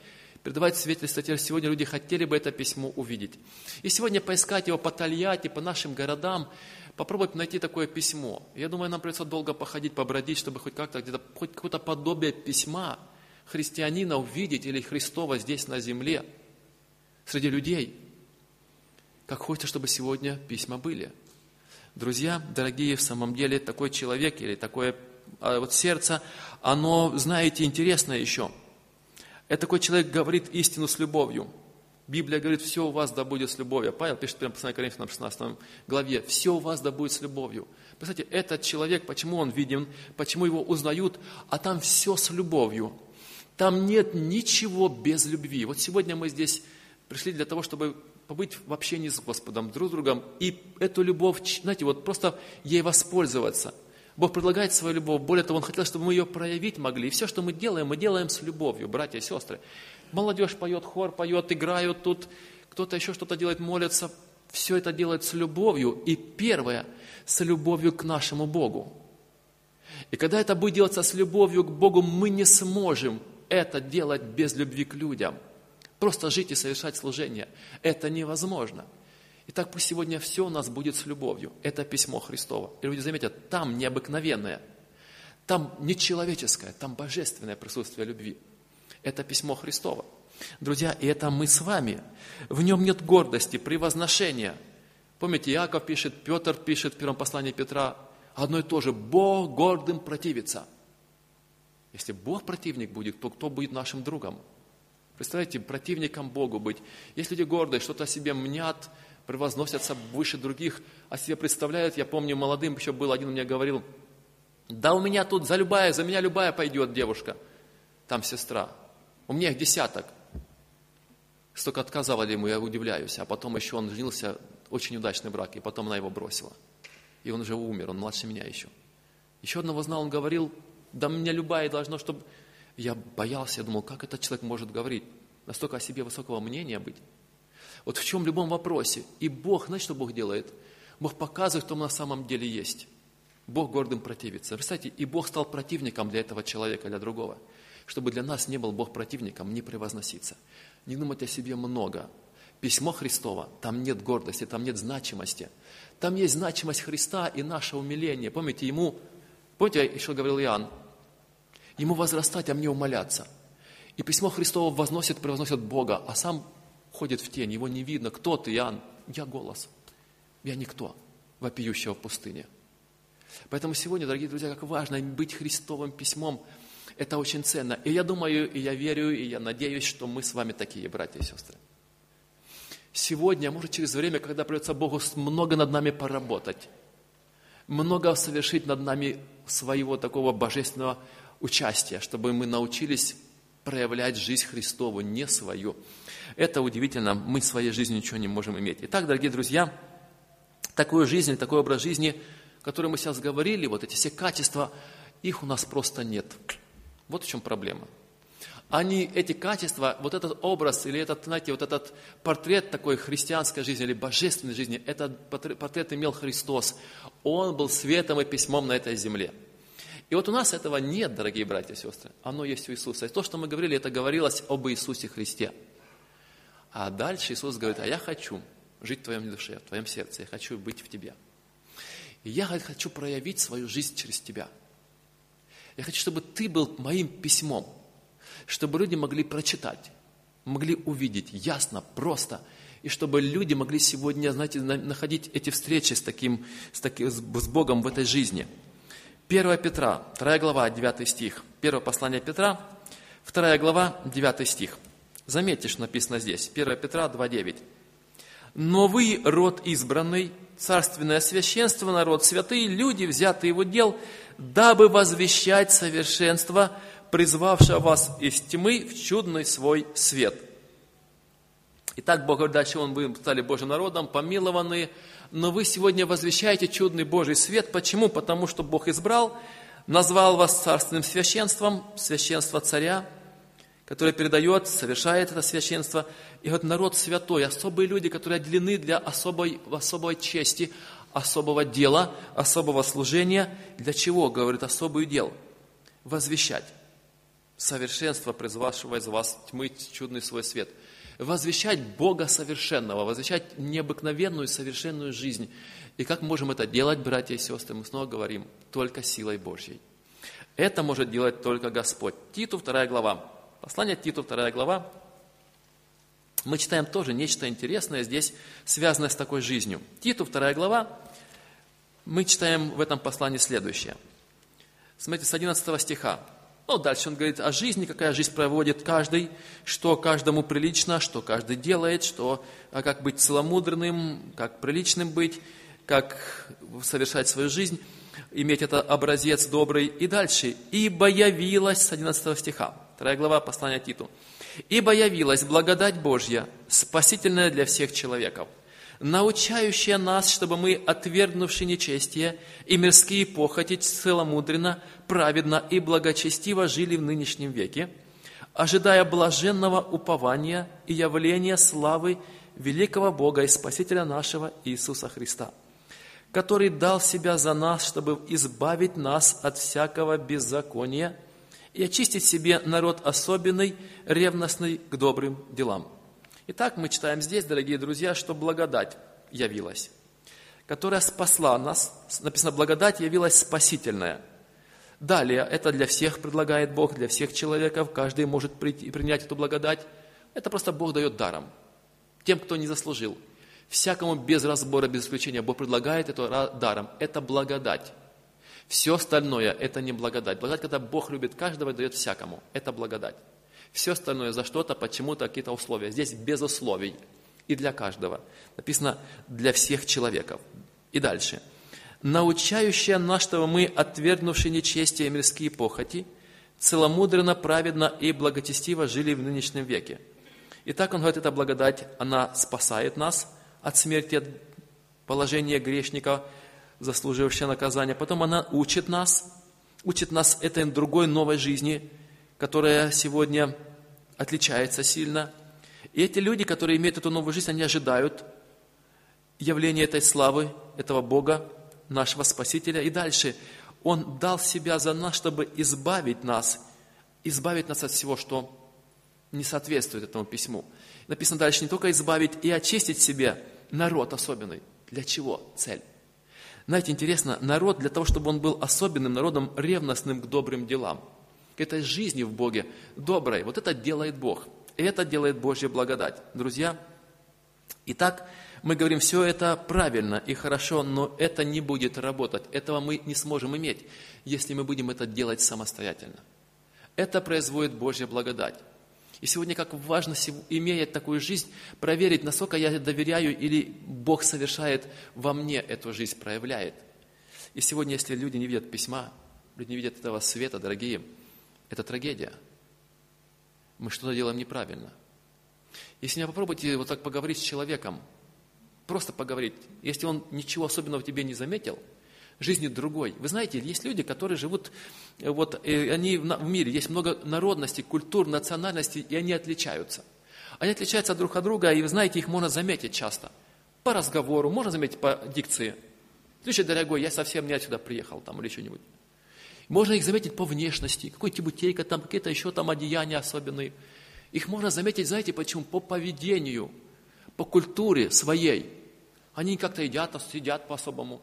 Speaker 1: Передавать свидетельство. Сегодня люди хотели бы это письмо увидеть. И сегодня поискать его по Тольятти, по нашим городам, попробовать найти такое письмо. Я думаю, нам придется долго походить, побродить, чтобы хоть как-то где-то, хоть какое-то подобие письма христианина увидеть или Христова здесь на земле – среди людей. Как хочется, чтобы сегодня письма были. Друзья, дорогие, в самом деле такой человек или такое а, вот сердце, оно, знаете, интересное еще. Это такой человек говорит истину с любовью. Библия говорит, все у вас да будет с любовью. Павел пишет прямо в послании Коринфянам 16 главе, все у вас да будет с любовью. Представляете, этот человек, почему он виден, почему его узнают, а там все с любовью. Там нет ничего без любви. Вот сегодня мы здесь пришли для того, чтобы побыть в общении с Господом, друг с другом, и эту любовь, знаете, вот просто ей воспользоваться. Бог предлагает свою любовь, более того, Он хотел, чтобы мы ее проявить могли. И все, что мы делаем, мы делаем с любовью, братья и сестры. Молодежь поет, хор поет, играют тут, кто-то еще что-то делает, молятся. Все это делает с любовью. И первое, с любовью к нашему Богу. И когда это будет делаться с любовью к Богу, мы не сможем это делать без любви к людям – Просто жить и совершать служение. Это невозможно. Итак, пусть сегодня все у нас будет с любовью. Это письмо Христово. И люди заметят, там необыкновенное. Там не человеческое, там божественное присутствие любви. Это письмо Христово. Друзья, и это мы с вами. В нем нет гордости, превозношения. Помните, Иаков пишет, Петр пишет в первом послании Петра, одно и то же, Бог гордым противится. Если Бог противник будет, то кто будет нашим другом? Представляете, противником Богу быть. Есть люди гордые, что-то о себе мнят, превозносятся выше других, о себе представляют. Я помню, молодым еще был, один мне говорил, да у меня тут за любая, за меня любая пойдет девушка, там сестра. У меня их десяток. Столько отказывали ему, я удивляюсь. А потом еще он женился, очень удачный брак, и потом она его бросила. И он уже умер, он младше меня еще. Еще одного знал, он говорил, да меня любая должно, чтобы... Я боялся, я думал, как этот человек может говорить? Настолько о себе высокого мнения быть. Вот в чем в любом вопросе. И Бог, знаете, что Бог делает? Бог показывает, кто на самом деле есть. Бог гордым противится. Представьте, и Бог стал противником для этого человека, для другого. Чтобы для нас не был Бог противником, не превозноситься. Не думать о себе много. Письмо Христово, там нет гордости, там нет значимости. Там есть значимость Христа и наше умиление. Помните, ему, помните, что говорил Иоанн? Ему возрастать, а мне умоляться. И письмо Христово возносит, превозносит Бога, а сам ходит в тень, его не видно. Кто ты, Иоанн? Я голос. Я никто, вопиющего в пустыне. Поэтому сегодня, дорогие друзья, как важно быть Христовым письмом. Это очень ценно. И я думаю, и я верю, и я надеюсь, что мы с вами такие, братья и сестры. Сегодня, может через время, когда придется Богу много над нами поработать, много совершить над нами своего такого божественного участия, чтобы мы научились проявлять жизнь Христову, не свою. Это удивительно, мы своей жизнью ничего не можем иметь. Итак, дорогие друзья, такую жизнь, такой образ жизни, который мы сейчас говорили, вот эти все качества, их у нас просто нет. Вот в чем проблема. Они, эти качества, вот этот образ или этот, знаете, вот этот портрет такой христианской жизни или божественной жизни, этот портрет имел Христос. Он был светом и письмом на этой земле. И вот у нас этого нет, дорогие братья и сестры. Оно есть у Иисуса. И то, что мы говорили, это говорилось об Иисусе Христе. А дальше Иисус говорит, а я хочу жить в твоем душе, в твоем сердце, я хочу быть в тебе. И я хочу проявить свою жизнь через тебя. Я хочу, чтобы ты был моим письмом, чтобы люди могли прочитать, могли увидеть ясно, просто, и чтобы люди могли сегодня, знаете, находить эти встречи с таким, с, таким, с Богом в этой жизни. 1 Петра, 2 глава, 9 стих. Первое послание Петра, 2 глава, 9 стих. Заметьте, что написано здесь. 1 Петра 2.9. «Но вы, род избранный, царственное священство, народ святый, люди, взятые его дел, дабы возвещать совершенство, призвавшего вас из тьмы в чудный свой свет». Итак, Бог говорит дальше, он вы стали Божьим народом, помилованные, но вы сегодня возвещаете чудный Божий свет. Почему? Потому что Бог избрал, назвал вас царственным священством, священство царя, который передает, совершает это священство. И вот народ святой, особые люди, которые отделены для особой, особой чести, особого дела, особого служения. Для чего, говорит, особый дел? Возвещать совершенство, призвавшего из вас тьмы чудный свой свет. Возвещать Бога совершенного, возвещать необыкновенную совершенную жизнь. И как можем это делать, братья и сестры? Мы снова говорим, только силой Божьей. Это может делать только Господь. Титу, вторая глава. Послание Титу, вторая глава. Мы читаем тоже нечто интересное здесь, связанное с такой жизнью. Титу, вторая глава, мы читаем в этом послании следующее. Смотрите, с 11 стиха. Ну, дальше он говорит о жизни, какая жизнь проводит каждый, что каждому прилично, что каждый делает, что, а как быть целомудренным, как приличным быть, как совершать свою жизнь, иметь это образец добрый. И дальше. «Ибо явилась» с 11 стиха. Вторая глава послания Титу. «Ибо явилась благодать Божья, спасительная для всех человеков, научающая нас, чтобы мы, отвергнувши нечестие и мирские похоти, целомудренно, праведно и благочестиво жили в нынешнем веке, ожидая блаженного упования и явления славы великого Бога и Спасителя нашего Иисуса Христа, который дал Себя за нас, чтобы избавить нас от всякого беззакония – и очистить себе народ особенный, ревностный к добрым делам. Итак, мы читаем здесь, дорогие друзья, что благодать явилась, которая спасла нас. Написано, благодать явилась спасительная. Далее, это для всех предлагает Бог, для всех человеков, каждый может прийти, принять эту благодать. Это просто Бог дает даром, тем, кто не заслужил. Всякому без разбора, без исключения Бог предлагает это даром. Это благодать. Все остальное – это не благодать. Благодать, когда Бог любит каждого и дает всякому. Это благодать. Все остальное за что-то, почему-то, какие-то условия. Здесь без условий. И для каждого. Написано «для всех человеков». И дальше. «Научающая нас, чтобы мы, отвергнувшие нечестие и мирские похоти, целомудренно, праведно и благочестиво жили в нынешнем веке». Итак, он говорит, эта благодать, она спасает нас от смерти, от положения грешника, заслуживающего наказания. Потом она учит нас, учит нас этой другой новой жизни, которая сегодня отличается сильно. И эти люди, которые имеют эту новую жизнь, они ожидают явления этой славы, этого Бога, нашего Спасителя. И дальше Он дал себя за нас, чтобы избавить нас, избавить нас от всего, что не соответствует этому письму. Написано дальше, не только избавить и очистить себе народ особенный. Для чего? Цель. Знаете, интересно, народ для того, чтобы он был особенным народом, ревностным к добрым делам, к этой жизни в Боге, доброй. Вот это делает Бог. Это делает Божья благодать. Друзья, итак, мы говорим, все это правильно и хорошо, но это не будет работать. Этого мы не сможем иметь, если мы будем это делать самостоятельно. Это производит Божья благодать. И сегодня как важно, имея такую жизнь, проверить, насколько я доверяю или Бог совершает во мне эту жизнь, проявляет. И сегодня, если люди не видят письма, люди не видят этого света, дорогие, это трагедия. Мы что-то делаем неправильно. Если не попробуйте вот так поговорить с человеком, просто поговорить, если он ничего особенного в тебе не заметил – жизни другой. Вы знаете, есть люди, которые живут, э, вот, э, они в мире, есть много народностей, культур, национальностей, и они отличаются. Они отличаются друг от друга, и вы знаете, их можно заметить часто. По разговору, можно заметить по дикции. Слушай, дорогой, я совсем не отсюда приехал, там, или что-нибудь. Можно их заметить по внешности, какой тибутейка там, какие-то еще там одеяния особенные. Их можно заметить, знаете почему? По поведению, по культуре своей. Они как-то едят, сидят по-особому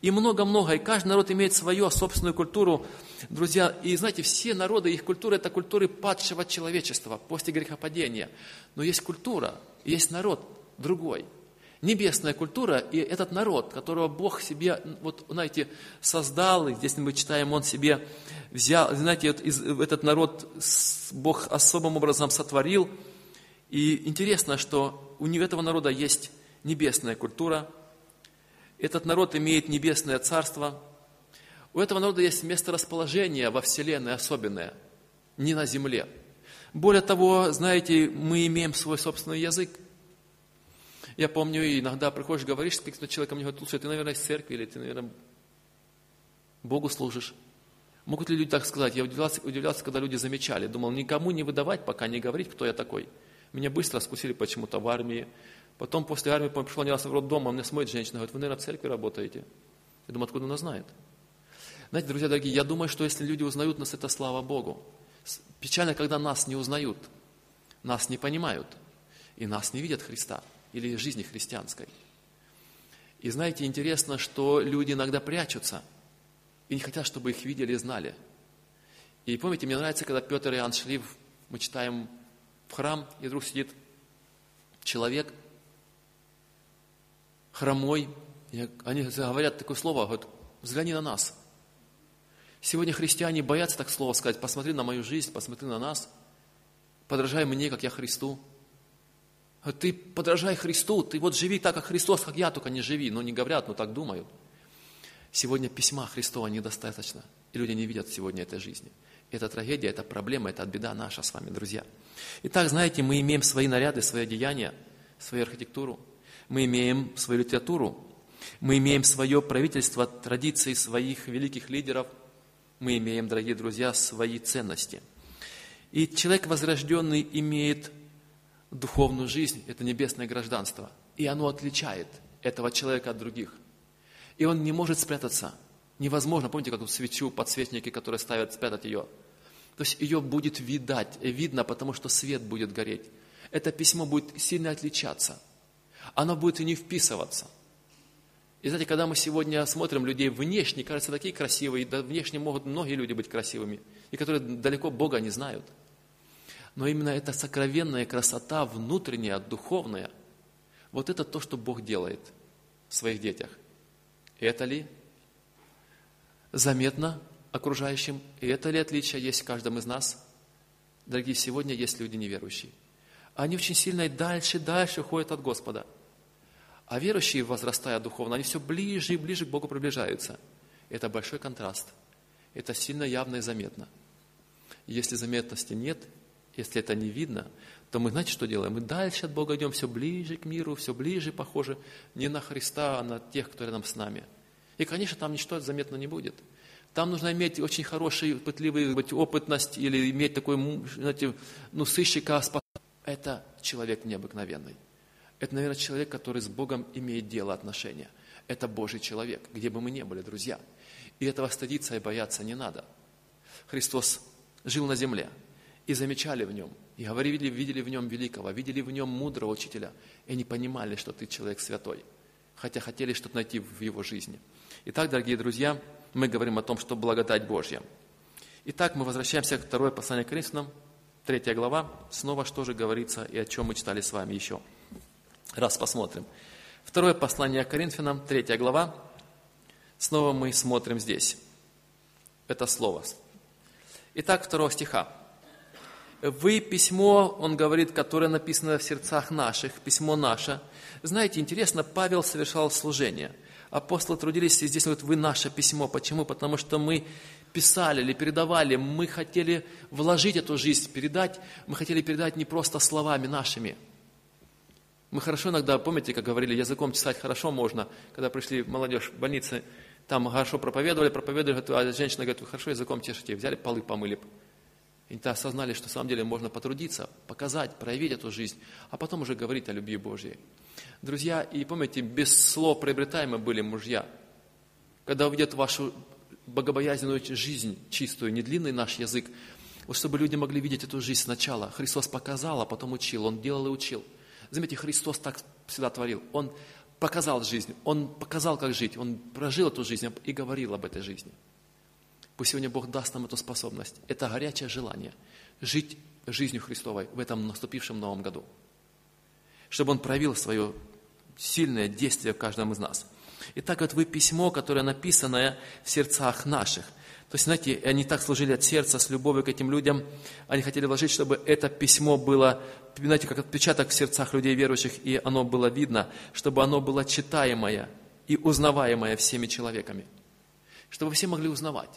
Speaker 1: и много-много. И каждый народ имеет свою собственную культуру, друзья. И знаете, все народы, их культура – это культуры падшего человечества после грехопадения. Но есть культура, есть народ другой. Небесная культура и этот народ, которого Бог себе, вот, знаете, создал, и здесь мы читаем, Он себе взял, знаете, этот народ Бог особым образом сотворил. И интересно, что у этого народа есть небесная культура – этот народ имеет небесное царство. У этого народа есть место расположения во Вселенной особенное, не на земле. Более того, знаете, мы имеем свой собственный язык. Я помню, иногда приходишь, говоришь с каким-то человеком, мне говорят, слушай, ты, наверное, из церкви, или ты, наверное, Богу служишь. Могут ли люди так сказать? Я удивлялся, удивлялся, когда люди замечали. Думал, никому не выдавать, пока не говорить, кто я такой. Меня быстро скусили почему-то в армии, Потом после армии пришел не раз в роддом, а мне смотрит женщина, говорит, вы, наверное, в церкви работаете. Я думаю, откуда она знает? Знаете, друзья дорогие, я думаю, что если люди узнают нас, это слава Богу. Печально, когда нас не узнают, нас не понимают, и нас не видят Христа или жизни христианской. И знаете, интересно, что люди иногда прячутся и не хотят, чтобы их видели и знали. И помните, мне нравится, когда Петр и Иоанн шли, мы читаем в храм, и вдруг сидит человек, хромой. Они говорят такое слово, говорят, взгляни на нас. Сегодня христиане боятся так слово сказать, посмотри на мою жизнь, посмотри на нас, подражай мне, как я Христу. Ты подражай Христу, ты вот живи так, как Христос, как я, только не живи. Но не говорят, но так думают. Сегодня письма Христова недостаточно, и люди не видят сегодня этой жизни. Это трагедия, это проблема, это беда наша с вами, друзья. Итак, знаете, мы имеем свои наряды, свои одеяния, свою архитектуру – мы имеем свою литературу, мы имеем свое правительство, традиции своих великих лидеров, мы имеем, дорогие друзья, свои ценности. И человек возрожденный имеет духовную жизнь, это небесное гражданство, и оно отличает этого человека от других. И он не может спрятаться. Невозможно, помните, как свечу, подсвечники, которые ставят, спрятать ее. То есть ее будет видать, видно, потому что свет будет гореть. Это письмо будет сильно отличаться – оно будет и не вписываться. И знаете, когда мы сегодня смотрим людей внешне, кажется, такие красивые, да внешне могут многие люди быть красивыми, и которые далеко Бога не знают. Но именно эта сокровенная красота, внутренняя, духовная, вот это то, что Бог делает в своих детях. Это ли заметно окружающим? И это ли отличие есть в каждом из нас? Дорогие, сегодня есть люди неверующие. Они очень сильно и дальше, дальше ходят от Господа – а верующие, возрастая духовно, они все ближе и ближе к Богу приближаются. Это большой контраст. Это сильно явно и заметно. Если заметности нет, если это не видно, то мы, знаете, что делаем? Мы дальше от Бога идем все ближе к миру, все ближе, похоже, не на Христа, а на тех, кто рядом с нами. И, конечно, там ничто заметно не будет. Там нужно иметь очень хороший, пытливый быть, опытность или иметь такой, знаете, ну, сыщика. Это человек необыкновенный. Это, наверное, человек, который с Богом имеет дело, отношения. Это Божий человек, где бы мы ни были, друзья. И этого стыдиться и бояться не надо. Христос жил на земле, и замечали в нем, и говорили, видели в нем великого, видели в нем мудрого учителя, и они понимали, что ты человек святой, хотя хотели что-то найти в его жизни. Итак, дорогие друзья, мы говорим о том, что благодать Божья. Итак, мы возвращаемся к второе послание к Коринфянам, третья глава, снова что же говорится и о чем мы читали с вами еще. Раз посмотрим. Второе послание к Коринфянам, третья глава. Снова мы смотрим здесь. Это слово. Итак, второго стиха. Вы письмо, он говорит, которое написано в сердцах наших, письмо наше. Знаете, интересно, Павел совершал служение. Апостолы трудились, и здесь вот вы наше письмо. Почему? Потому что мы писали или передавали, мы хотели вложить эту жизнь, передать, мы хотели передать не просто словами нашими – мы хорошо иногда, помните, как говорили, языком чесать хорошо можно, когда пришли молодежь в больнице, там хорошо проповедовали, проповедовали, а женщина говорит, хорошо языком чешете, взяли полы помыли. И то осознали, что на самом деле можно потрудиться, показать, проявить эту жизнь, а потом уже говорить о любви Божьей. Друзья, и помните, без слов приобретаемы были мужья. Когда увидят вашу богобоязненную жизнь чистую, не длинный наш язык, вот чтобы люди могли видеть эту жизнь сначала. Христос показал, а потом учил, Он делал и учил – Заметьте, Христос так всегда творил. Он показал жизнь, Он показал, как жить, Он прожил эту жизнь и говорил об этой жизни. Пусть сегодня Бог даст нам эту способность. Это горячее желание жить жизнью Христовой в этом наступившем новом году. Чтобы Он проявил свое сильное действие в каждом из нас. Итак, вот вы письмо, которое написанное в сердцах наших – то есть, знаете, они так служили от сердца, с любовью к этим людям. Они хотели вложить, чтобы это письмо было, знаете, как отпечаток в сердцах людей верующих, и оно было видно, чтобы оно было читаемое и узнаваемое всеми человеками. Чтобы все могли узнавать.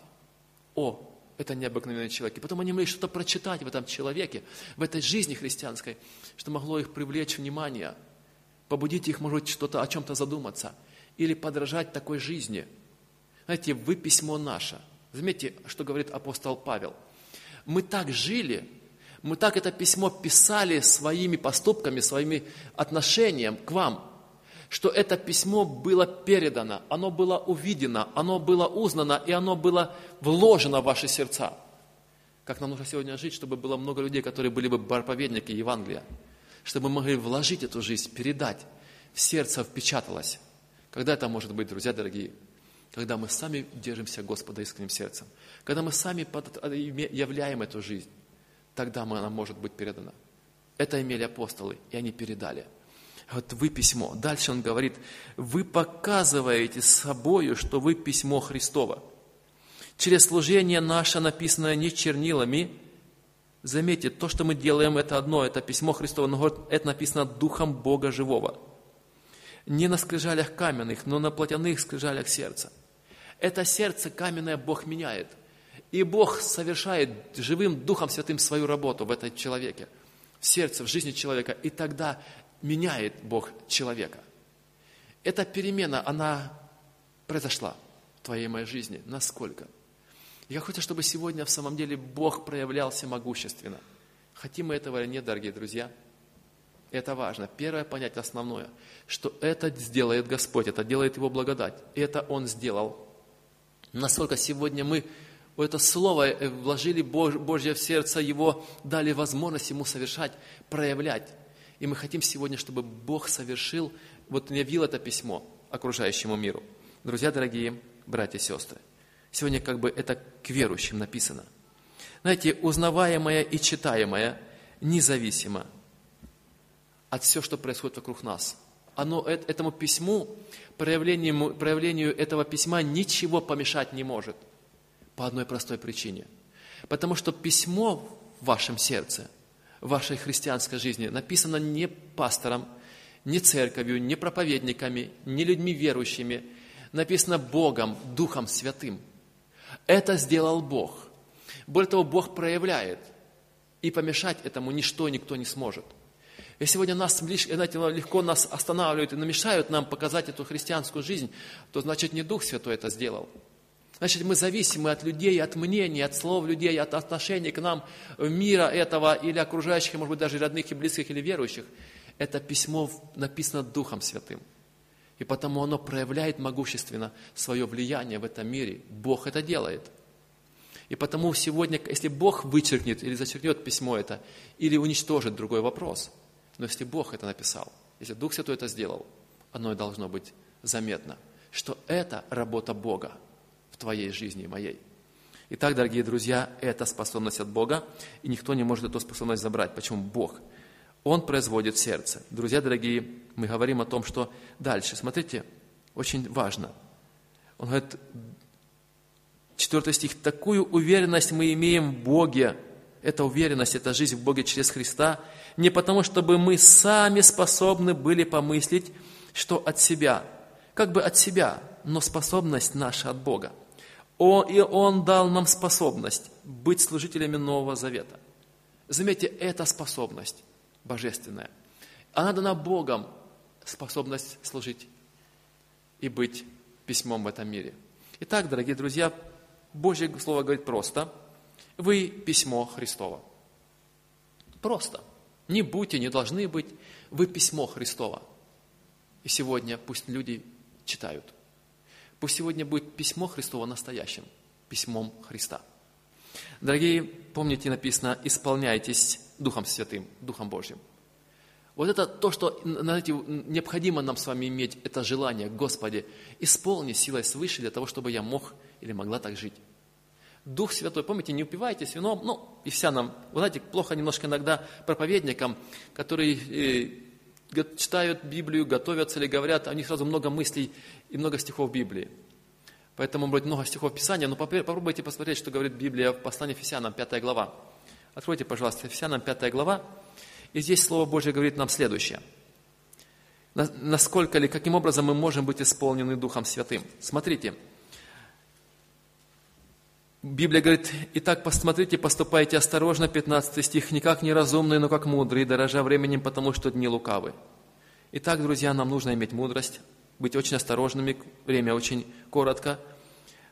Speaker 1: О, это необыкновенный человек. И потом они могли что-то прочитать в этом человеке, в этой жизни христианской, что могло их привлечь внимание, побудить их, может быть, что-то о чем-то задуматься или подражать такой жизни. Знаете, вы письмо наше – Заметьте, что говорит апостол Павел. Мы так жили, мы так это письмо писали своими поступками, своими отношением к вам, что это письмо было передано, оно было увидено, оно было узнано, и оно было вложено в ваши сердца. Как нам нужно сегодня жить, чтобы было много людей, которые были бы проповедники Евангелия, чтобы мы могли вложить эту жизнь, передать, в сердце впечаталось. Когда это может быть, друзья дорогие? когда мы сами держимся Господа искренним сердцем, когда мы сами являем эту жизнь, тогда она может быть передана. Это имели апостолы, и они передали. Вот вы письмо. Дальше он говорит, вы показываете собою, что вы письмо Христово. Через служение наше, написанное не чернилами, заметьте, то, что мы делаем, это одно, это письмо Христово, но это написано Духом Бога Живого. Не на скрижалях каменных, но на плотяных скрижалях сердца – это сердце каменное Бог меняет. И Бог совершает живым Духом Святым свою работу в этом человеке, в сердце, в жизни человека. И тогда меняет Бог человека. Эта перемена, она произошла в твоей моей жизни. Насколько? Я хочу, чтобы сегодня в самом деле Бог проявлялся могущественно. Хотим мы этого или нет, дорогие друзья? Это важно. Первое понять основное, что это сделает Господь, это делает Его благодать. Это Он сделал Насколько сегодня мы это слово э, вложили Божье в сердце, его дали возможность ему совершать, проявлять. И мы хотим сегодня, чтобы Бог совершил, вот явил это письмо, окружающему миру. Друзья дорогие, братья и сестры, сегодня как бы это к верующим написано. Знаете, узнаваемое и читаемое независимо от всего, что происходит вокруг нас. Оно, этому письму, проявлению, проявлению этого письма ничего помешать не может. По одной простой причине. Потому что письмо в вашем сердце, в вашей христианской жизни написано не пастором, не церковью, не проповедниками, не людьми верующими. Написано Богом, Духом Святым. Это сделал Бог. Более того, Бог проявляет. И помешать этому ничто никто не сможет. И сегодня нас знаете, легко нас останавливают и намешают нам показать эту христианскую жизнь, то значит не Дух Святой это сделал. Значит, мы зависимы от людей, от мнений, от слов людей, от отношений к нам, мира этого или окружающих, может быть, даже родных и близких или верующих. Это письмо написано Духом Святым. И потому оно проявляет могущественно свое влияние в этом мире. Бог это делает. И потому сегодня, если Бог вычеркнет или зачеркнет письмо это, или уничтожит, другой вопрос. Но если Бог это написал, если Дух Святой это сделал, оно и должно быть заметно, что это работа Бога – в твоей жизни и моей. Итак, дорогие друзья, это способность от Бога, и никто не может эту способность забрать. Почему? Бог. Он производит сердце. Друзья дорогие, мы говорим о том, что дальше. Смотрите, очень важно. Он говорит, четвертый стих, такую уверенность мы имеем в Боге, эта уверенность, эта жизнь в Боге через Христа, не потому, чтобы мы сами способны были помыслить, что от себя, как бы от себя, но способность наша от Бога – он, и Он дал нам способность быть служителями Нового Завета. Заметьте, это способность божественная. Она дана Богом, способность служить и быть письмом в этом мире. Итак, дорогие друзья, Божье Слово говорит просто. Вы письмо Христово. Просто. Не будьте, не должны быть. Вы письмо Христово. И сегодня пусть люди читают. Пусть сегодня будет письмо Христово настоящим, письмом Христа. Дорогие, помните, написано, исполняйтесь Духом Святым, Духом Божьим. Вот это то, что знаете, необходимо нам с вами иметь, это желание, Господи, исполни силой свыше для того, чтобы я мог или могла так жить. Дух Святой, помните, не упивайтесь вином, ну, и вся нам, вы знаете, плохо немножко иногда проповедникам, которые э, читают Библию, готовятся или говорят, у них сразу много мыслей и много стихов Библии. Поэтому будет много стихов Писания, но попробуйте посмотреть, что говорит Библия в послании Ефесянам, 5 глава. Откройте, пожалуйста, Ефесянам, 5 глава. И здесь Слово Божье говорит нам следующее. Насколько ли, каким образом мы можем быть исполнены Духом Святым? Смотрите, Библия говорит, «Итак, посмотрите, поступайте осторожно», 15 стих, «не как неразумные, но как мудрые, дорожа временем, потому что дни лукавы». Итак, друзья, нам нужно иметь мудрость, быть очень осторожными, время очень коротко,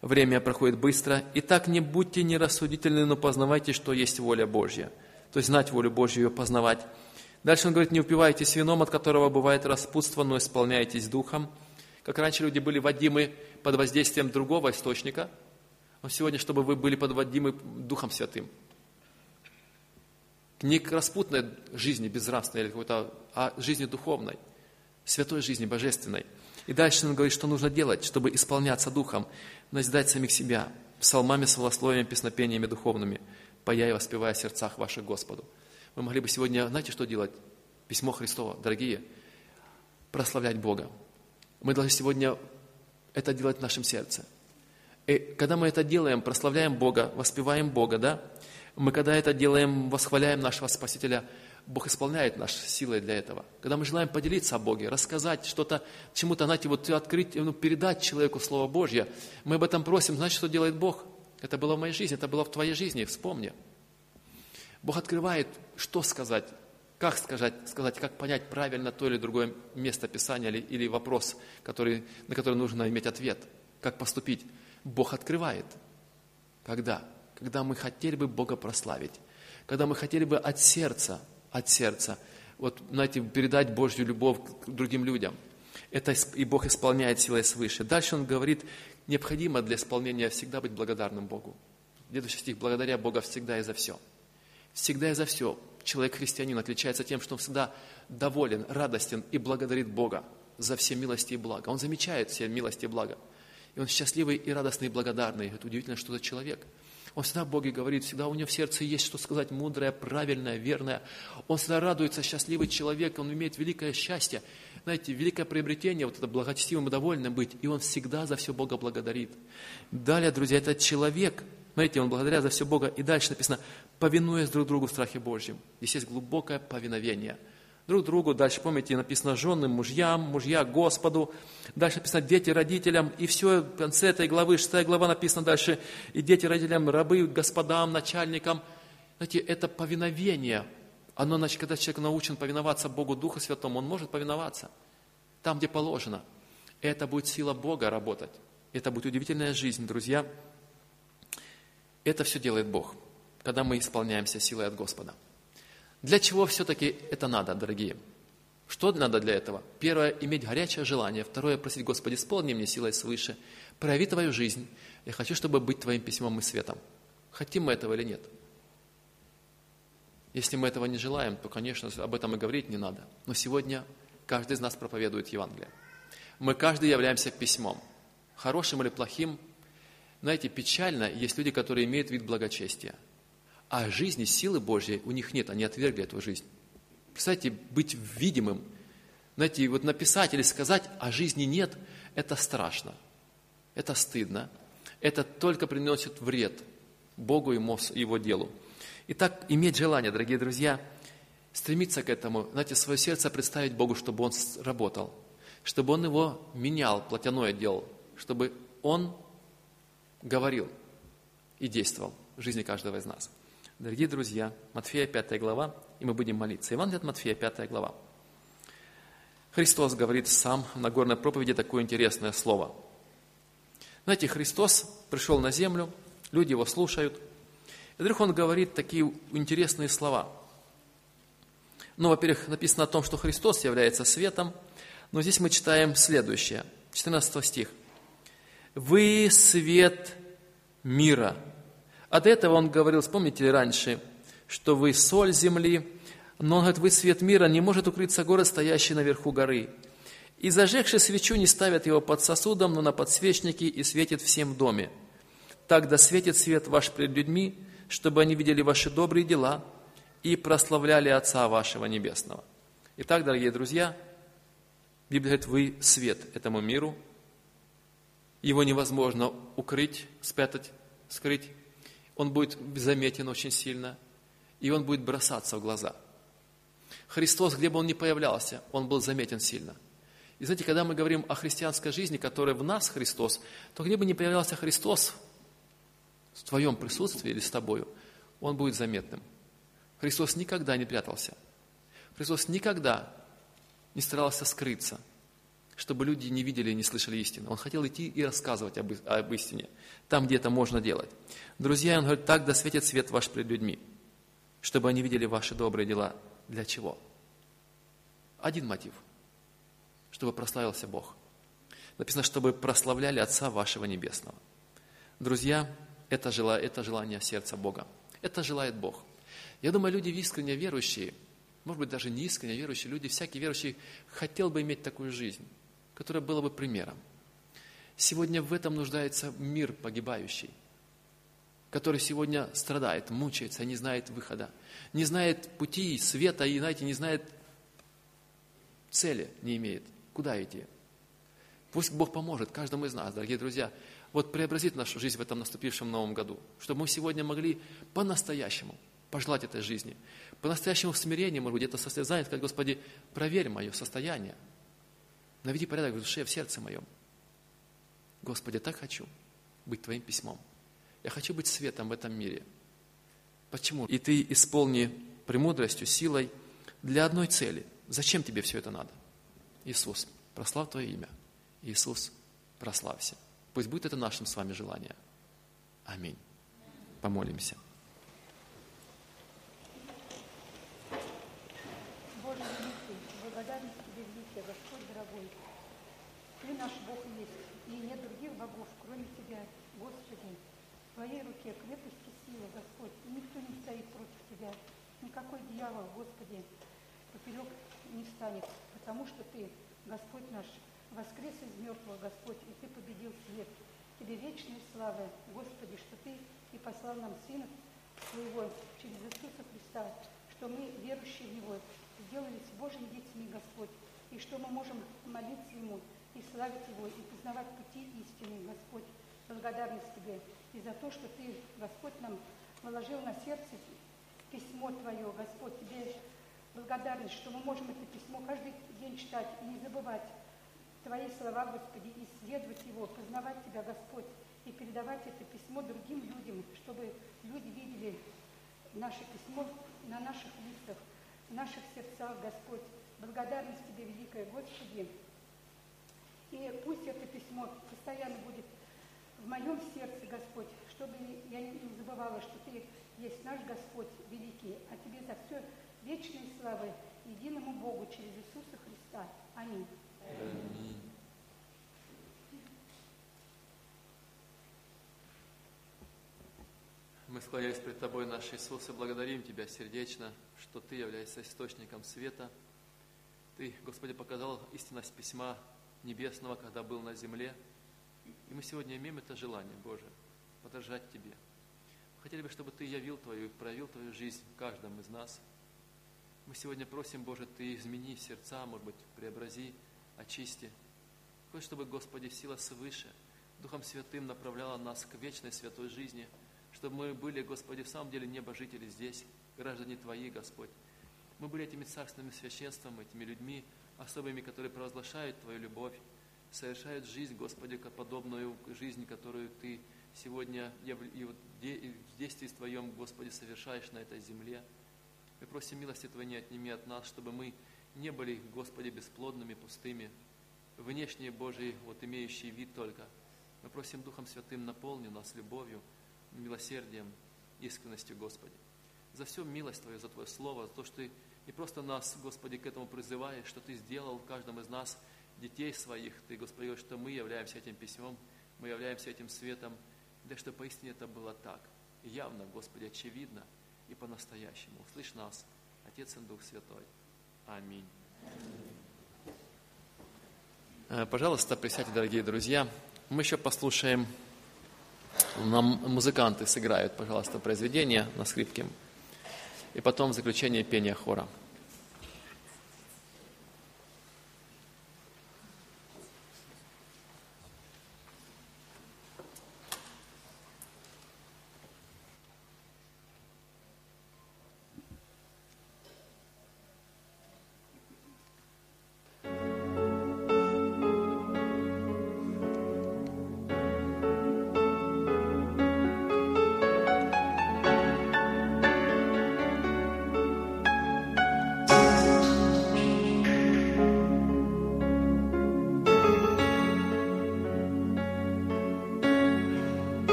Speaker 1: время проходит быстро. Итак, не будьте нерассудительны, но познавайте, что есть воля Божья. То есть знать волю Божью, ее познавать. Дальше он говорит, не упивайтесь вином, от которого бывает распутство, но исполняйтесь духом. Как раньше люди были водимы под воздействием другого источника – но сегодня, чтобы вы были подводимы Духом Святым. Не к распутной жизни безнравственной, или какой-то, а жизни духовной, святой жизни, божественной. И дальше он говорит, что нужно делать, чтобы исполняться Духом, назидать самих себя, псалмами, словословиями, песнопениями духовными, пая и воспевая в сердцах ваших Господу. Мы могли бы сегодня, знаете, что делать? Письмо Христово, дорогие, прославлять Бога. Мы должны сегодня это делать в нашем сердце – и когда мы это делаем, прославляем Бога, воспеваем Бога, да, мы когда это делаем, восхваляем нашего Спасителя, Бог исполняет наши силы для этого. Когда мы желаем поделиться о Боге, рассказать что-то, чему-то, знаете, вот открыть, ну, передать человеку Слово Божье, мы об этом просим, знаете, что делает Бог? Это было в моей жизни, это было в твоей жизни, вспомни. Бог открывает, что сказать, как сказать, сказать, как понять правильно то или другое место Писания или, или вопрос, который, на который нужно иметь ответ, как поступить. Бог открывает. Когда? Когда мы хотели бы Бога прославить. Когда мы хотели бы от сердца, от сердца, вот, знаете, передать Божью любовь к другим людям. Это и Бог исполняет силой свыше. Дальше Он говорит, необходимо для исполнения всегда быть благодарным Богу. Следующий стих, благодаря Бога всегда и за все. Всегда и за все. Человек-христианин отличается тем, что он всегда доволен, радостен и благодарит Бога за все милости и блага. Он замечает все милости и блага. И он счастливый и радостный и благодарный. Это удивительно, что за человек. Он всегда Боге говорит, всегда у него в сердце есть что сказать мудрое, правильное, верное. Он всегда радуется, счастливый человек, он имеет великое счастье. Знаете, великое приобретение, вот это благочестивым и довольным быть, и он всегда за все Бога благодарит. Далее, друзья, этот человек, знаете, он благодаря за все Бога, и дальше написано, повинуясь друг другу в страхе Божьем. Здесь есть глубокое повиновение – друг другу. Дальше, помните, написано женам, мужьям, мужья Господу. Дальше написано дети родителям. И все, в конце этой главы, шестая глава написано дальше, и дети родителям, рабы господам, начальникам. Знаете, это повиновение. Оно, значит, когда человек научен повиноваться Богу Духу Святому, он может повиноваться там, где положено. Это будет сила Бога работать. Это будет удивительная жизнь, друзья. Это все делает Бог, когда мы исполняемся силой от Господа. Для чего все-таки это надо, дорогие? Что надо для этого? Первое – иметь горячее желание. Второе – просить, Господи, исполни мне силой свыше. Прояви Твою жизнь. Я хочу, чтобы быть Твоим письмом и светом. Хотим мы этого или нет? Если мы этого не желаем, то, конечно, об этом и говорить не надо. Но сегодня каждый из нас проповедует Евангелие. Мы каждый являемся письмом. Хорошим или плохим. Знаете, печально, есть люди, которые имеют вид благочестия – а жизни, силы Божьей у них нет, они отвергли эту жизнь. Представьте, быть видимым, знаете, вот написать или сказать, а жизни нет, это страшно, это стыдно, это только приносит вред Богу и Его делу. Итак, иметь желание, дорогие друзья, стремиться к этому, знаете, свое сердце представить Богу, чтобы Он работал, чтобы Он его менял, плотяное делал, чтобы Он говорил и действовал в жизни каждого из нас. Дорогие друзья, Матфея 5 глава, и мы будем молиться. Иван от Матфея 5 глава. Христос говорит сам на горной проповеди такое интересное слово. Знаете, Христос пришел на землю, люди его слушают, и вдруг он говорит такие интересные слова. Ну, во-первых, написано о том, что Христос является светом, но здесь мы читаем следующее, 14 стих. «Вы свет мира». От этого он говорил, вспомните раньше, что вы соль земли, но он говорит, вы свет мира, не может укрыться город, стоящий наверху горы. И зажегши свечу не ставят его под сосудом, но на подсвечнике и светит всем доме. Так да светит свет ваш пред людьми, чтобы они видели ваши добрые дела и прославляли Отца вашего Небесного. Итак, дорогие друзья, Библия говорит, вы свет этому миру, его невозможно укрыть, спрятать, скрыть он будет заметен очень сильно, и он будет бросаться в глаза. Христос, где бы он ни появлялся, он был заметен сильно. И знаете, когда мы говорим о христианской жизни, которая в нас Христос, то где бы ни появлялся Христос в твоем присутствии или с тобою, он будет заметным. Христос никогда не прятался. Христос никогда не старался скрыться – чтобы люди не видели и не слышали истины. Он хотел идти и рассказывать об, об истине, там, где это можно делать. Друзья, он говорит, так да светит свет ваш пред людьми, чтобы они видели ваши добрые дела. Для чего? Один мотив. Чтобы прославился Бог. Написано, чтобы прославляли Отца вашего Небесного. Друзья, это, жела, это желание сердца Бога. Это желает Бог. Я думаю, люди искренне верующие, может быть, даже не искренне верующие люди, всякий верующий хотел бы иметь такую жизнь которое было бы примером. Сегодня в этом нуждается мир погибающий, который сегодня страдает, мучается, не знает выхода, не знает пути, света и, знаете, не знает цели, не имеет, куда идти. Пусть Бог поможет каждому из нас, дорогие друзья, вот преобразит нашу жизнь в этом наступившем новом году, чтобы мы сегодня могли по-настоящему пожелать этой жизни, по-настоящему в смирении, может быть, это состязание, сказать, Господи, проверь мое состояние, Наведи порядок в душе, в сердце моем. Господи, я так хочу быть Твоим письмом. Я хочу быть светом в этом мире. Почему? И Ты исполни премудростью, силой для одной цели. Зачем Тебе все это надо? Иисус, прослав Твое имя. Иисус, прославься. Пусть будет это нашим с вами желание. Аминь. Помолимся.
Speaker 7: Наш Бог есть, и нет других богов, кроме Тебя, Господи. В Твоей руке крепость и сила, Господь, и никто не стоит против Тебя. Никакой дьявол, Господи, поперек не встанет, потому что Ты Господь наш, воскрес из мертвых, Господь, и Ты победил свет. Тебе вечная слава, Господи, что Ты и послал нам Сына Своего через Иисуса Христа, что мы, верующие в Него, сделались Божьими детьми, Господь, и что мы можем молиться Ему и славить Его, и познавать пути истины, Господь. Благодарность Тебе и за то, что Ты, Господь, нам положил на сердце письмо Твое, Господь, Тебе благодарность, что мы можем это письмо каждый день читать и не забывать Твои слова, Господи, исследовать его, познавать Тебя, Господь, и передавать это письмо другим людям, чтобы люди видели наше письмо на наших лицах, в наших сердцах, Господь. Благодарность Тебе, великая Господи. И пусть это письмо постоянно будет в моем сердце, Господь, чтобы я не забывала, что Ты есть наш Господь великий, а Тебе за все вечные славы единому Богу через Иисуса Христа. Аминь.
Speaker 1: Мы склоняясь пред Тобой, наш Иисус, и благодарим Тебя сердечно, что Ты являешься источником света. Ты, Господи, показал истинность письма небесного, когда был на земле. И мы сегодня имеем это желание, Боже, подражать Тебе. Мы хотели бы, чтобы Ты явил Твою и проявил Твою жизнь в каждом из нас. Мы сегодня просим, Боже, Ты измени сердца, может быть, преобрази, очисти. Хочешь, чтобы, Господи, сила свыше, Духом Святым направляла нас к вечной святой жизни, чтобы мы были, Господи, в самом деле небожители здесь, граждане Твои, Господь. Мы были этими царственным священством, этими людьми особыми, которые провозглашают Твою любовь, совершают жизнь, Господи, подобную жизнь, которую Ты сегодня и в действии Твоем, Господи, совершаешь на этой земле. Мы просим милости Твоей не отними от нас, чтобы мы не были, Господи, бесплодными, пустыми, внешние Божьи, вот имеющие вид только. Мы просим Духом Святым наполни нас любовью, милосердием, искренностью, Господи. За всю милость Твою, за Твое Слово, за то, что Ты не просто нас, Господи, к этому призываешь, что Ты сделал в каждом из нас детей своих, Ты, Господи, что мы являемся этим письмом, мы являемся этим светом, да что поистине это было так. И явно, Господи, очевидно и по-настоящему. Услышь нас, Отец и Дух Святой. Аминь. Э, пожалуйста, присядьте, дорогие друзья. Мы еще послушаем, нам музыканты сыграют, пожалуйста, произведение на скрипке. И потом заключение пения хора.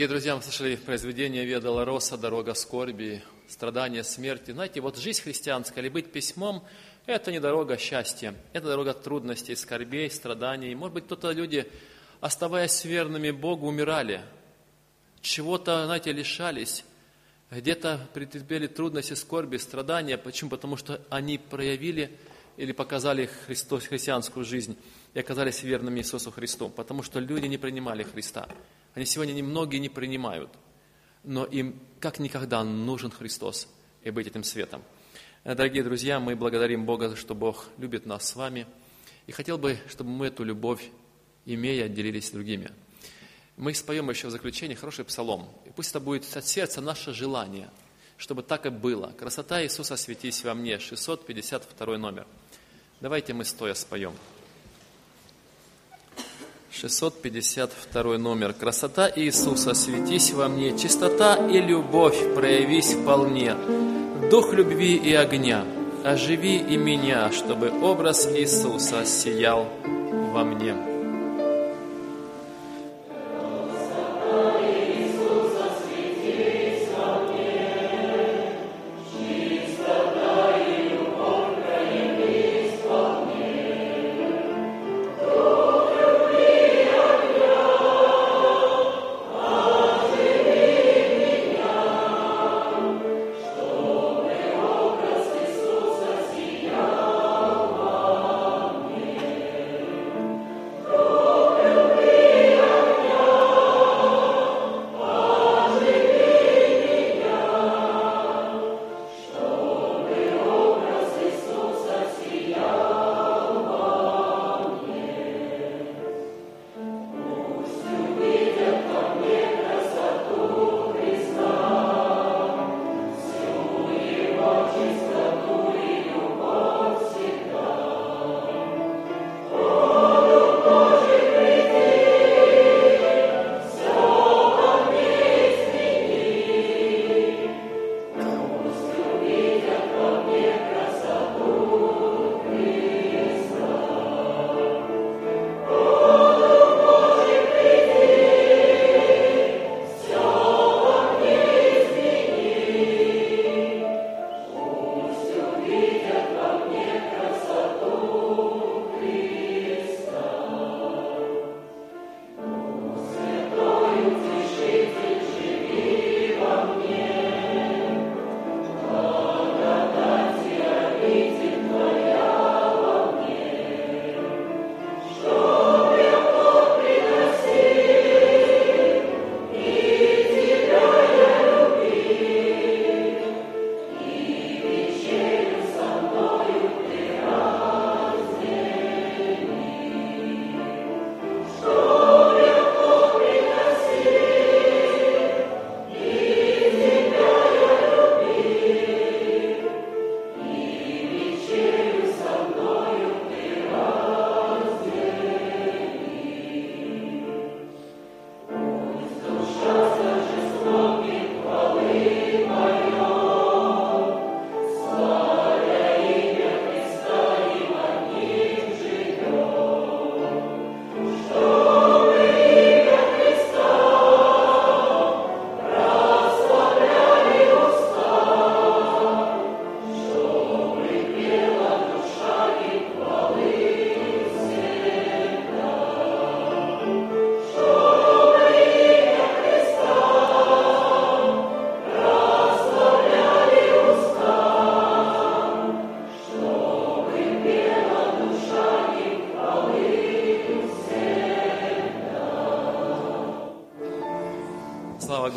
Speaker 1: Дорогие друзья, мы слышали произведение Ведала Роса «Дорога скорби», страдания смерти. Знаете, вот жизнь христианская или быть письмом – это не дорога счастья, это дорога трудностей, скорбей, страданий. Может быть, кто-то люди, оставаясь верными Богу, умирали, чего-то, знаете, лишались, где-то претерпели трудности, скорби, страдания. Почему? Потому что они проявили или показали христианскую жизнь и оказались верными Иисусу Христу, потому что люди не принимали Христа. Они сегодня немногие не принимают, но им как никогда нужен Христос и быть этим светом. Э, дорогие друзья, мы благодарим Бога, что Бог любит нас с вами. И хотел бы, чтобы мы эту любовь, имея, делились с другими. Мы споем еще в заключение хороший псалом. И пусть это будет от сердца наше желание, чтобы так и было. Красота Иисуса светись во мне, 652 номер. Давайте мы стоя споем. 652 номер. «Красота Иисуса, светись во мне, чистота и любовь проявись вполне, дух любви и огня, оживи и меня, чтобы образ Иисуса сиял во мне».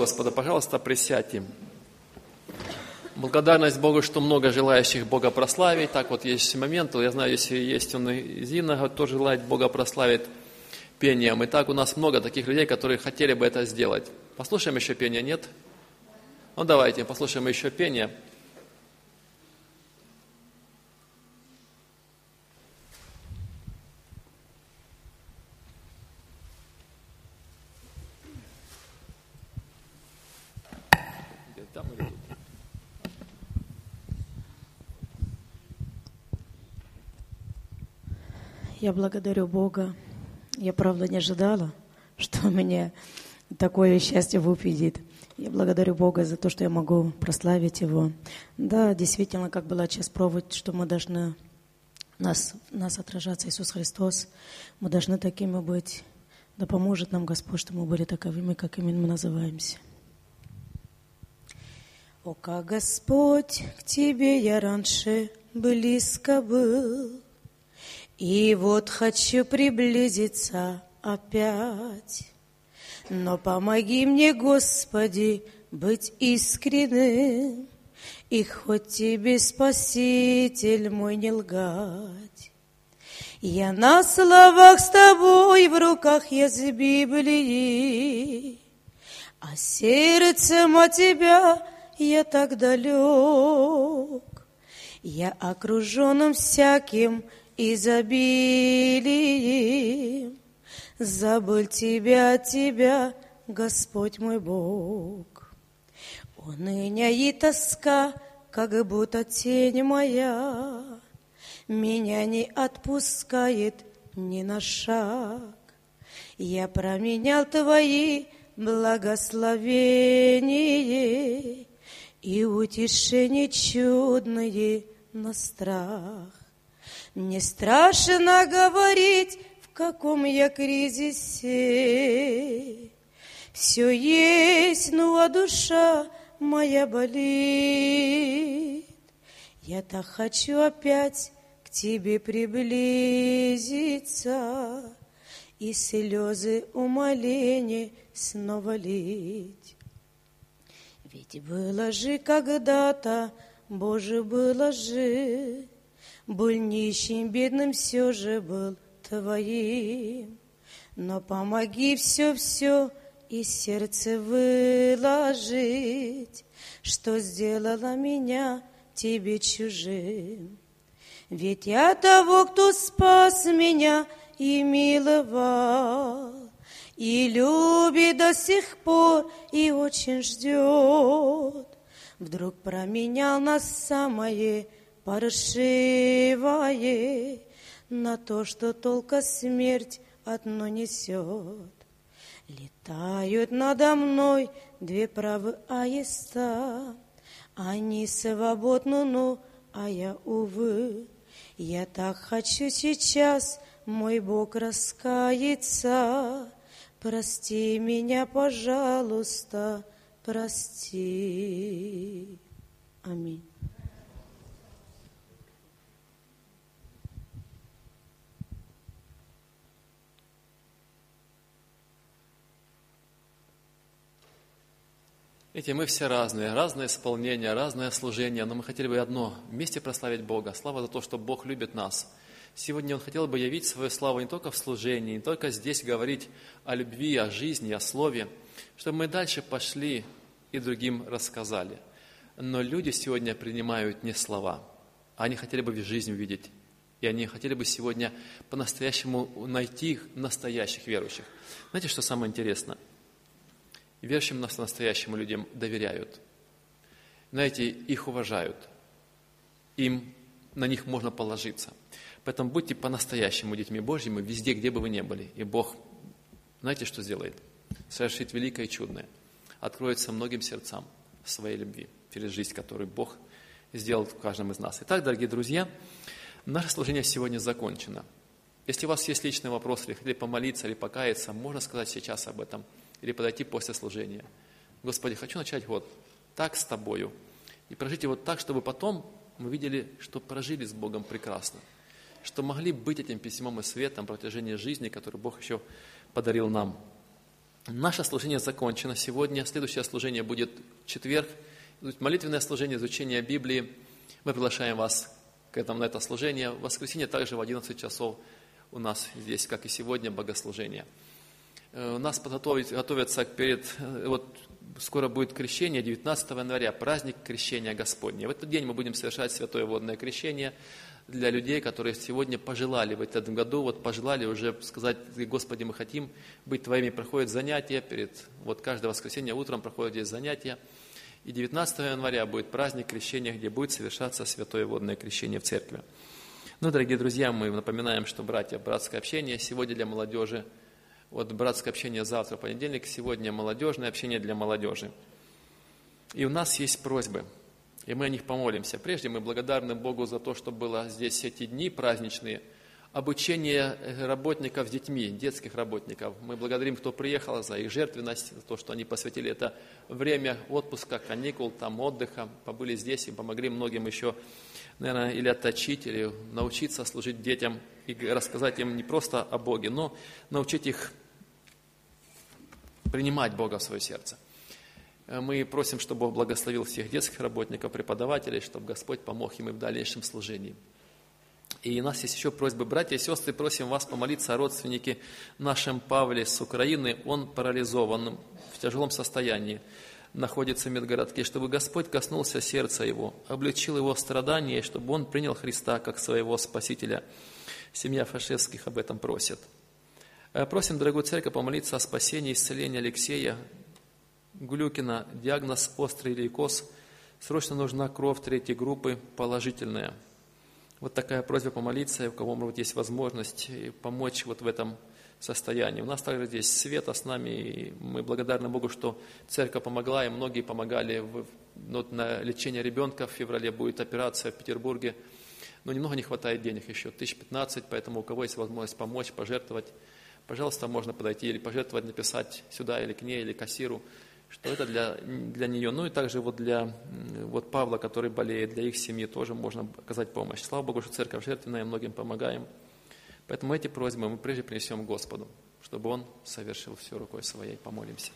Speaker 1: Господа. Пожалуйста, присядьте. Благодарность Богу, что много желающих Бога прославить. Так вот есть момент, я знаю, если есть он и Зина, тоже желает Бога прославить пением. И так у нас много таких людей, которые хотели бы это сделать. Послушаем еще пение, нет? Ну давайте, послушаем еще пение.
Speaker 8: Я благодарю Бога. Я, правда, не ожидала, что меня такое счастье выпадет. Я благодарю Бога за то, что я могу прославить Его. Да, действительно, как была часть провод, что мы должны нас, нас отражаться Иисус Христос. Мы должны такими быть. Да поможет нам Господь, что мы были таковыми, какими мы называемся. О, как Господь, к Тебе я раньше близко был, и вот хочу приблизиться опять. Но помоги мне, Господи, быть искренним, И хоть Тебе, Спаситель мой, не лгать. Я на словах с Тобой, в руках я с Библией, А сердцем от Тебя я так далек. Я окруженным всяким изобилием, Забыл тебя, тебя, Господь мой Бог. Уныня и тоска, как будто тень моя, Меня не отпускает ни на шаг. Я променял твои благословения И утешение чудные на страх. Мне страшно говорить, в каком я кризисе. Все есть, ну а душа моя болит. Я так хочу опять к тебе приблизиться И слезы умоления снова лить. Ведь было же когда-то, Боже, было же, был нищим, бедным все же был твоим. Но помоги все-все и сердце выложить, Что сделала меня тебе чужим. Ведь я того, кто спас меня и миловал, И любит до сих пор и очень ждет. Вдруг променял нас самое паршивое На то, что только смерть одно несет. Летают надо мной две правы аиста, Они свободны, но, а я, увы, Я так хочу сейчас, мой Бог, раскаяться, Прости меня, пожалуйста, прости. Аминь.
Speaker 1: Видите, мы все разные, разное исполнение, разное служение, но мы хотели бы одно – вместе прославить Бога. Слава за то, что Бог любит нас. Сегодня Он хотел бы явить свою славу не только в служении, не только здесь говорить о любви, о жизни, о слове, чтобы мы дальше пошли и другим рассказали. Но люди сегодня принимают не слова, они хотели бы жизнь увидеть. И они хотели бы сегодня по-настоящему найти настоящих верующих. Знаете, что самое интересное? Верующим нас настоящим людям доверяют. Знаете, их уважают. Им, на них можно положиться. Поэтому будьте по-настоящему детьми Божьими везде, где бы вы ни были. И Бог, знаете, что сделает? Совершит великое и чудное. Откроется многим сердцам своей любви через жизнь, которую Бог сделал в каждом из нас. Итак, дорогие друзья, наше служение сегодня закончено. Если у вас есть личный вопрос, или помолиться, или покаяться, можно сказать сейчас об этом – или подойти после служения. Господи, хочу начать вот так с Тобою. И прожить его так, чтобы потом мы видели, что прожили с Богом прекрасно. Что могли быть этим письмом и светом протяжения жизни, который Бог еще подарил нам. Наше служение закончено сегодня. Следующее служение будет в четверг. Молитвенное служение, изучение Библии. Мы приглашаем вас к этому, на это служение. В воскресенье также в 11 часов у нас здесь, как и сегодня, богослужение. Э, нас готовятся перед, э, вот скоро будет крещение, 19 января, праздник крещения Господня. В этот день мы будем совершать святое водное крещение для людей, которые сегодня пожелали в этом году, вот пожелали уже сказать, Господи, мы хотим быть Твоими, проходят занятия, перед, вот каждое воскресенье утром проходят здесь занятия, и 19 января будет праздник крещения, где будет совершаться святое водное крещение в церкви. Ну, дорогие друзья, мы напоминаем, что братья, братское общение сегодня для молодежи, вот братское общение завтра, понедельник, сегодня молодежное общение для молодежи. И у нас есть просьбы, и мы о них помолимся. Прежде мы благодарны Богу за то, что было здесь эти дни праздничные, обучение работников с детьми, детских работников. Мы благодарим, кто приехал, за их жертвенность, за то, что они посвятили это время отпуска, каникул, там отдыха, побыли здесь и помогли многим еще, наверное, или отточить, или научиться служить детям и рассказать им не просто о Боге, но научить их принимать Бога в свое сердце. Э, Мы просим, чтобы Бог благословил всех детских работников, преподавателей, чтобы Господь помог им и в дальнейшем служении. И у нас есть еще просьбы, братья и сестры, просим вас помолиться о родственнике нашем Павле с Украины. Он парализован в тяжелом состоянии, находится в медгородке, чтобы Господь коснулся сердца его, облегчил его страдания, и чтобы он принял Христа как своего Спасителя. Семья Фашевских об этом просит. Э, Просим, дорогую церковь, помолиться о спасении и исцелении Алексея Глюкина. Диагноз острый лейкоз. Срочно нужна кровь третьей группы, положительная. Вот такая просьба помолиться, и у кого, может есть возможность помочь вот в этом состоянии. У нас также здесь Света с нами, и мы благодарны Богу, что церковь помогла, и многие помогали. Ну, вот на лечение ребенка в феврале будет операция в Петербурге, но немного не хватает денег еще, 1015, поэтому у кого есть возможность помочь, пожертвовать, пожалуйста, можно подойти или пожертвовать, написать сюда или к ней, или кассиру, что это для, для нее. Ну и также вот для вот Павла, который болеет, для их семьи тоже можно оказать помощь. Слава Богу, что церковь жертвенная, многим помогаем. Поэтому эти просьбы мы прежде принесем Господу, чтобы Он совершил все рукой своей. Помолимся.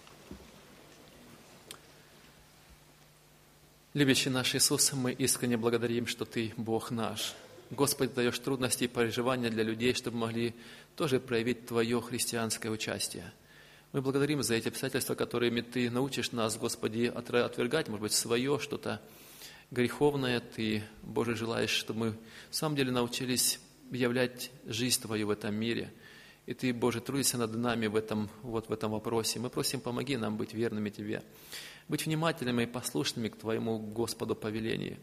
Speaker 1: Любящий наш Иисус, мы искренне благодарим, что Ты Бог наш. Господи, даешь трудности и переживания для людей, чтобы могли тоже проявить Твое христианское участие. Мы благодарим за эти обстоятельства, которыми Ты научишь нас, Господи, отвергать, может быть, свое что-то греховное. Ты, Боже, желаешь, чтобы мы в самом деле научились являть жизнь Твою в этом мире. И Ты, Боже, трудишься над нами в этом, вот в этом вопросе. Мы просим, помоги нам быть верными Тебе, быть внимательными и послушными к Твоему, Господу, повелению.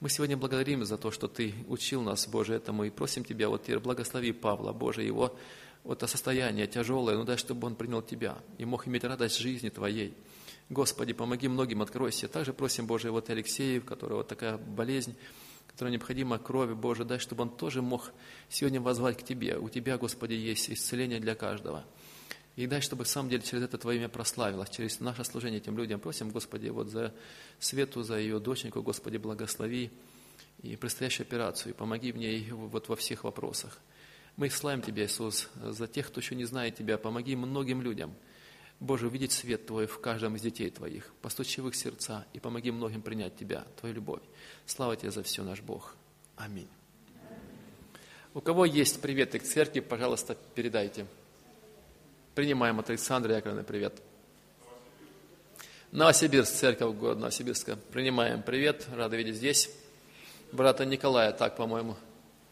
Speaker 1: Мы сегодня благодарим за то, что Ты учил нас, Боже, этому, и просим Тебя, вот теперь благослови Павла, Боже, его вот это состояние тяжелое, ну дай, чтобы он принял Тебя и мог иметь радость жизни Твоей. Господи, помоги многим, откройся. Также просим, Боже, вот Алексею, у которого вот такая болезнь, которая необходима крови, Боже, дай, чтобы он тоже мог сегодня возвать к Тебе. У Тебя, Господи, есть исцеление для каждого. И дай, чтобы в самом деле через это Твое имя прославилось, через наше служение этим людям. Просим, Господи, вот за Свету, за ее доченьку, Господи, благослови и предстоящую операцию, и помоги в ней вот во всех вопросах. Мы славим Тебя, Иисус, за тех, кто еще не знает Тебя. Помоги многим людям, Боже, увидеть свет Твой в каждом из детей Твоих. Постучи в их сердца и помоги многим принять Тебя, Твою любовь. Слава Тебе за все, наш Бог. Аминь. У кого есть приветы к церкви, пожалуйста, передайте. Принимаем от Александра Яковлевны привет. Новосибирск, церковь города Новосибирска. Принимаем привет, рады видеть здесь. Брата Николая, так, по-моему.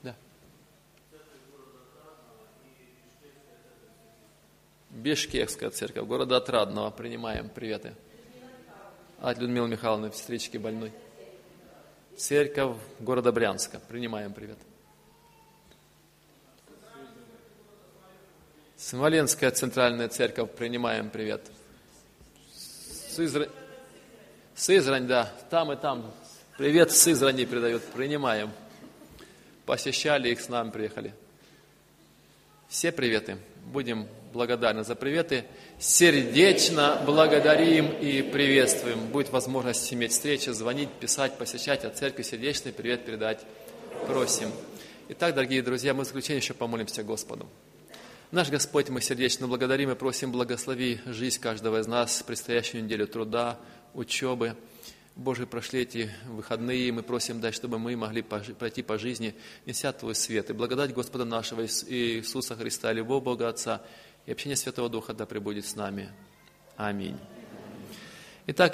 Speaker 1: Да. Бишкекская церковь города Отрадного. Принимаем приветы. От Людмилы Михайловны, сестрички больной. Церковь города Брянска. Принимаем привет. Смоленская центральная церковь. Принимаем привет. Сызрань, Сызрань, да, там и там. Привет Сызрани передают. Принимаем. Посещали их, с нами приехали. Все приветы. Будем благодарны за приветы. Сердечно благодарим и приветствуем. Будет возможность иметь встречи, звонить, писать, посещать от церкви сердечный привет передать. Просим. Итак, дорогие друзья, мы в заключение еще помолимся Господу. Наш Господь, мы сердечно благодарим и просим, благослови жизнь каждого из нас, предстоящую неделю труда, учебы. Боже, прошли эти выходные, мы просим, дай, чтобы мы могли пройти по жизни, неся Твой свет. И благодать Господа нашего Ис- Иисуса Христа, любовь Бога Отца и общение Святого Духа да пребудет с нами. Аминь. Итак,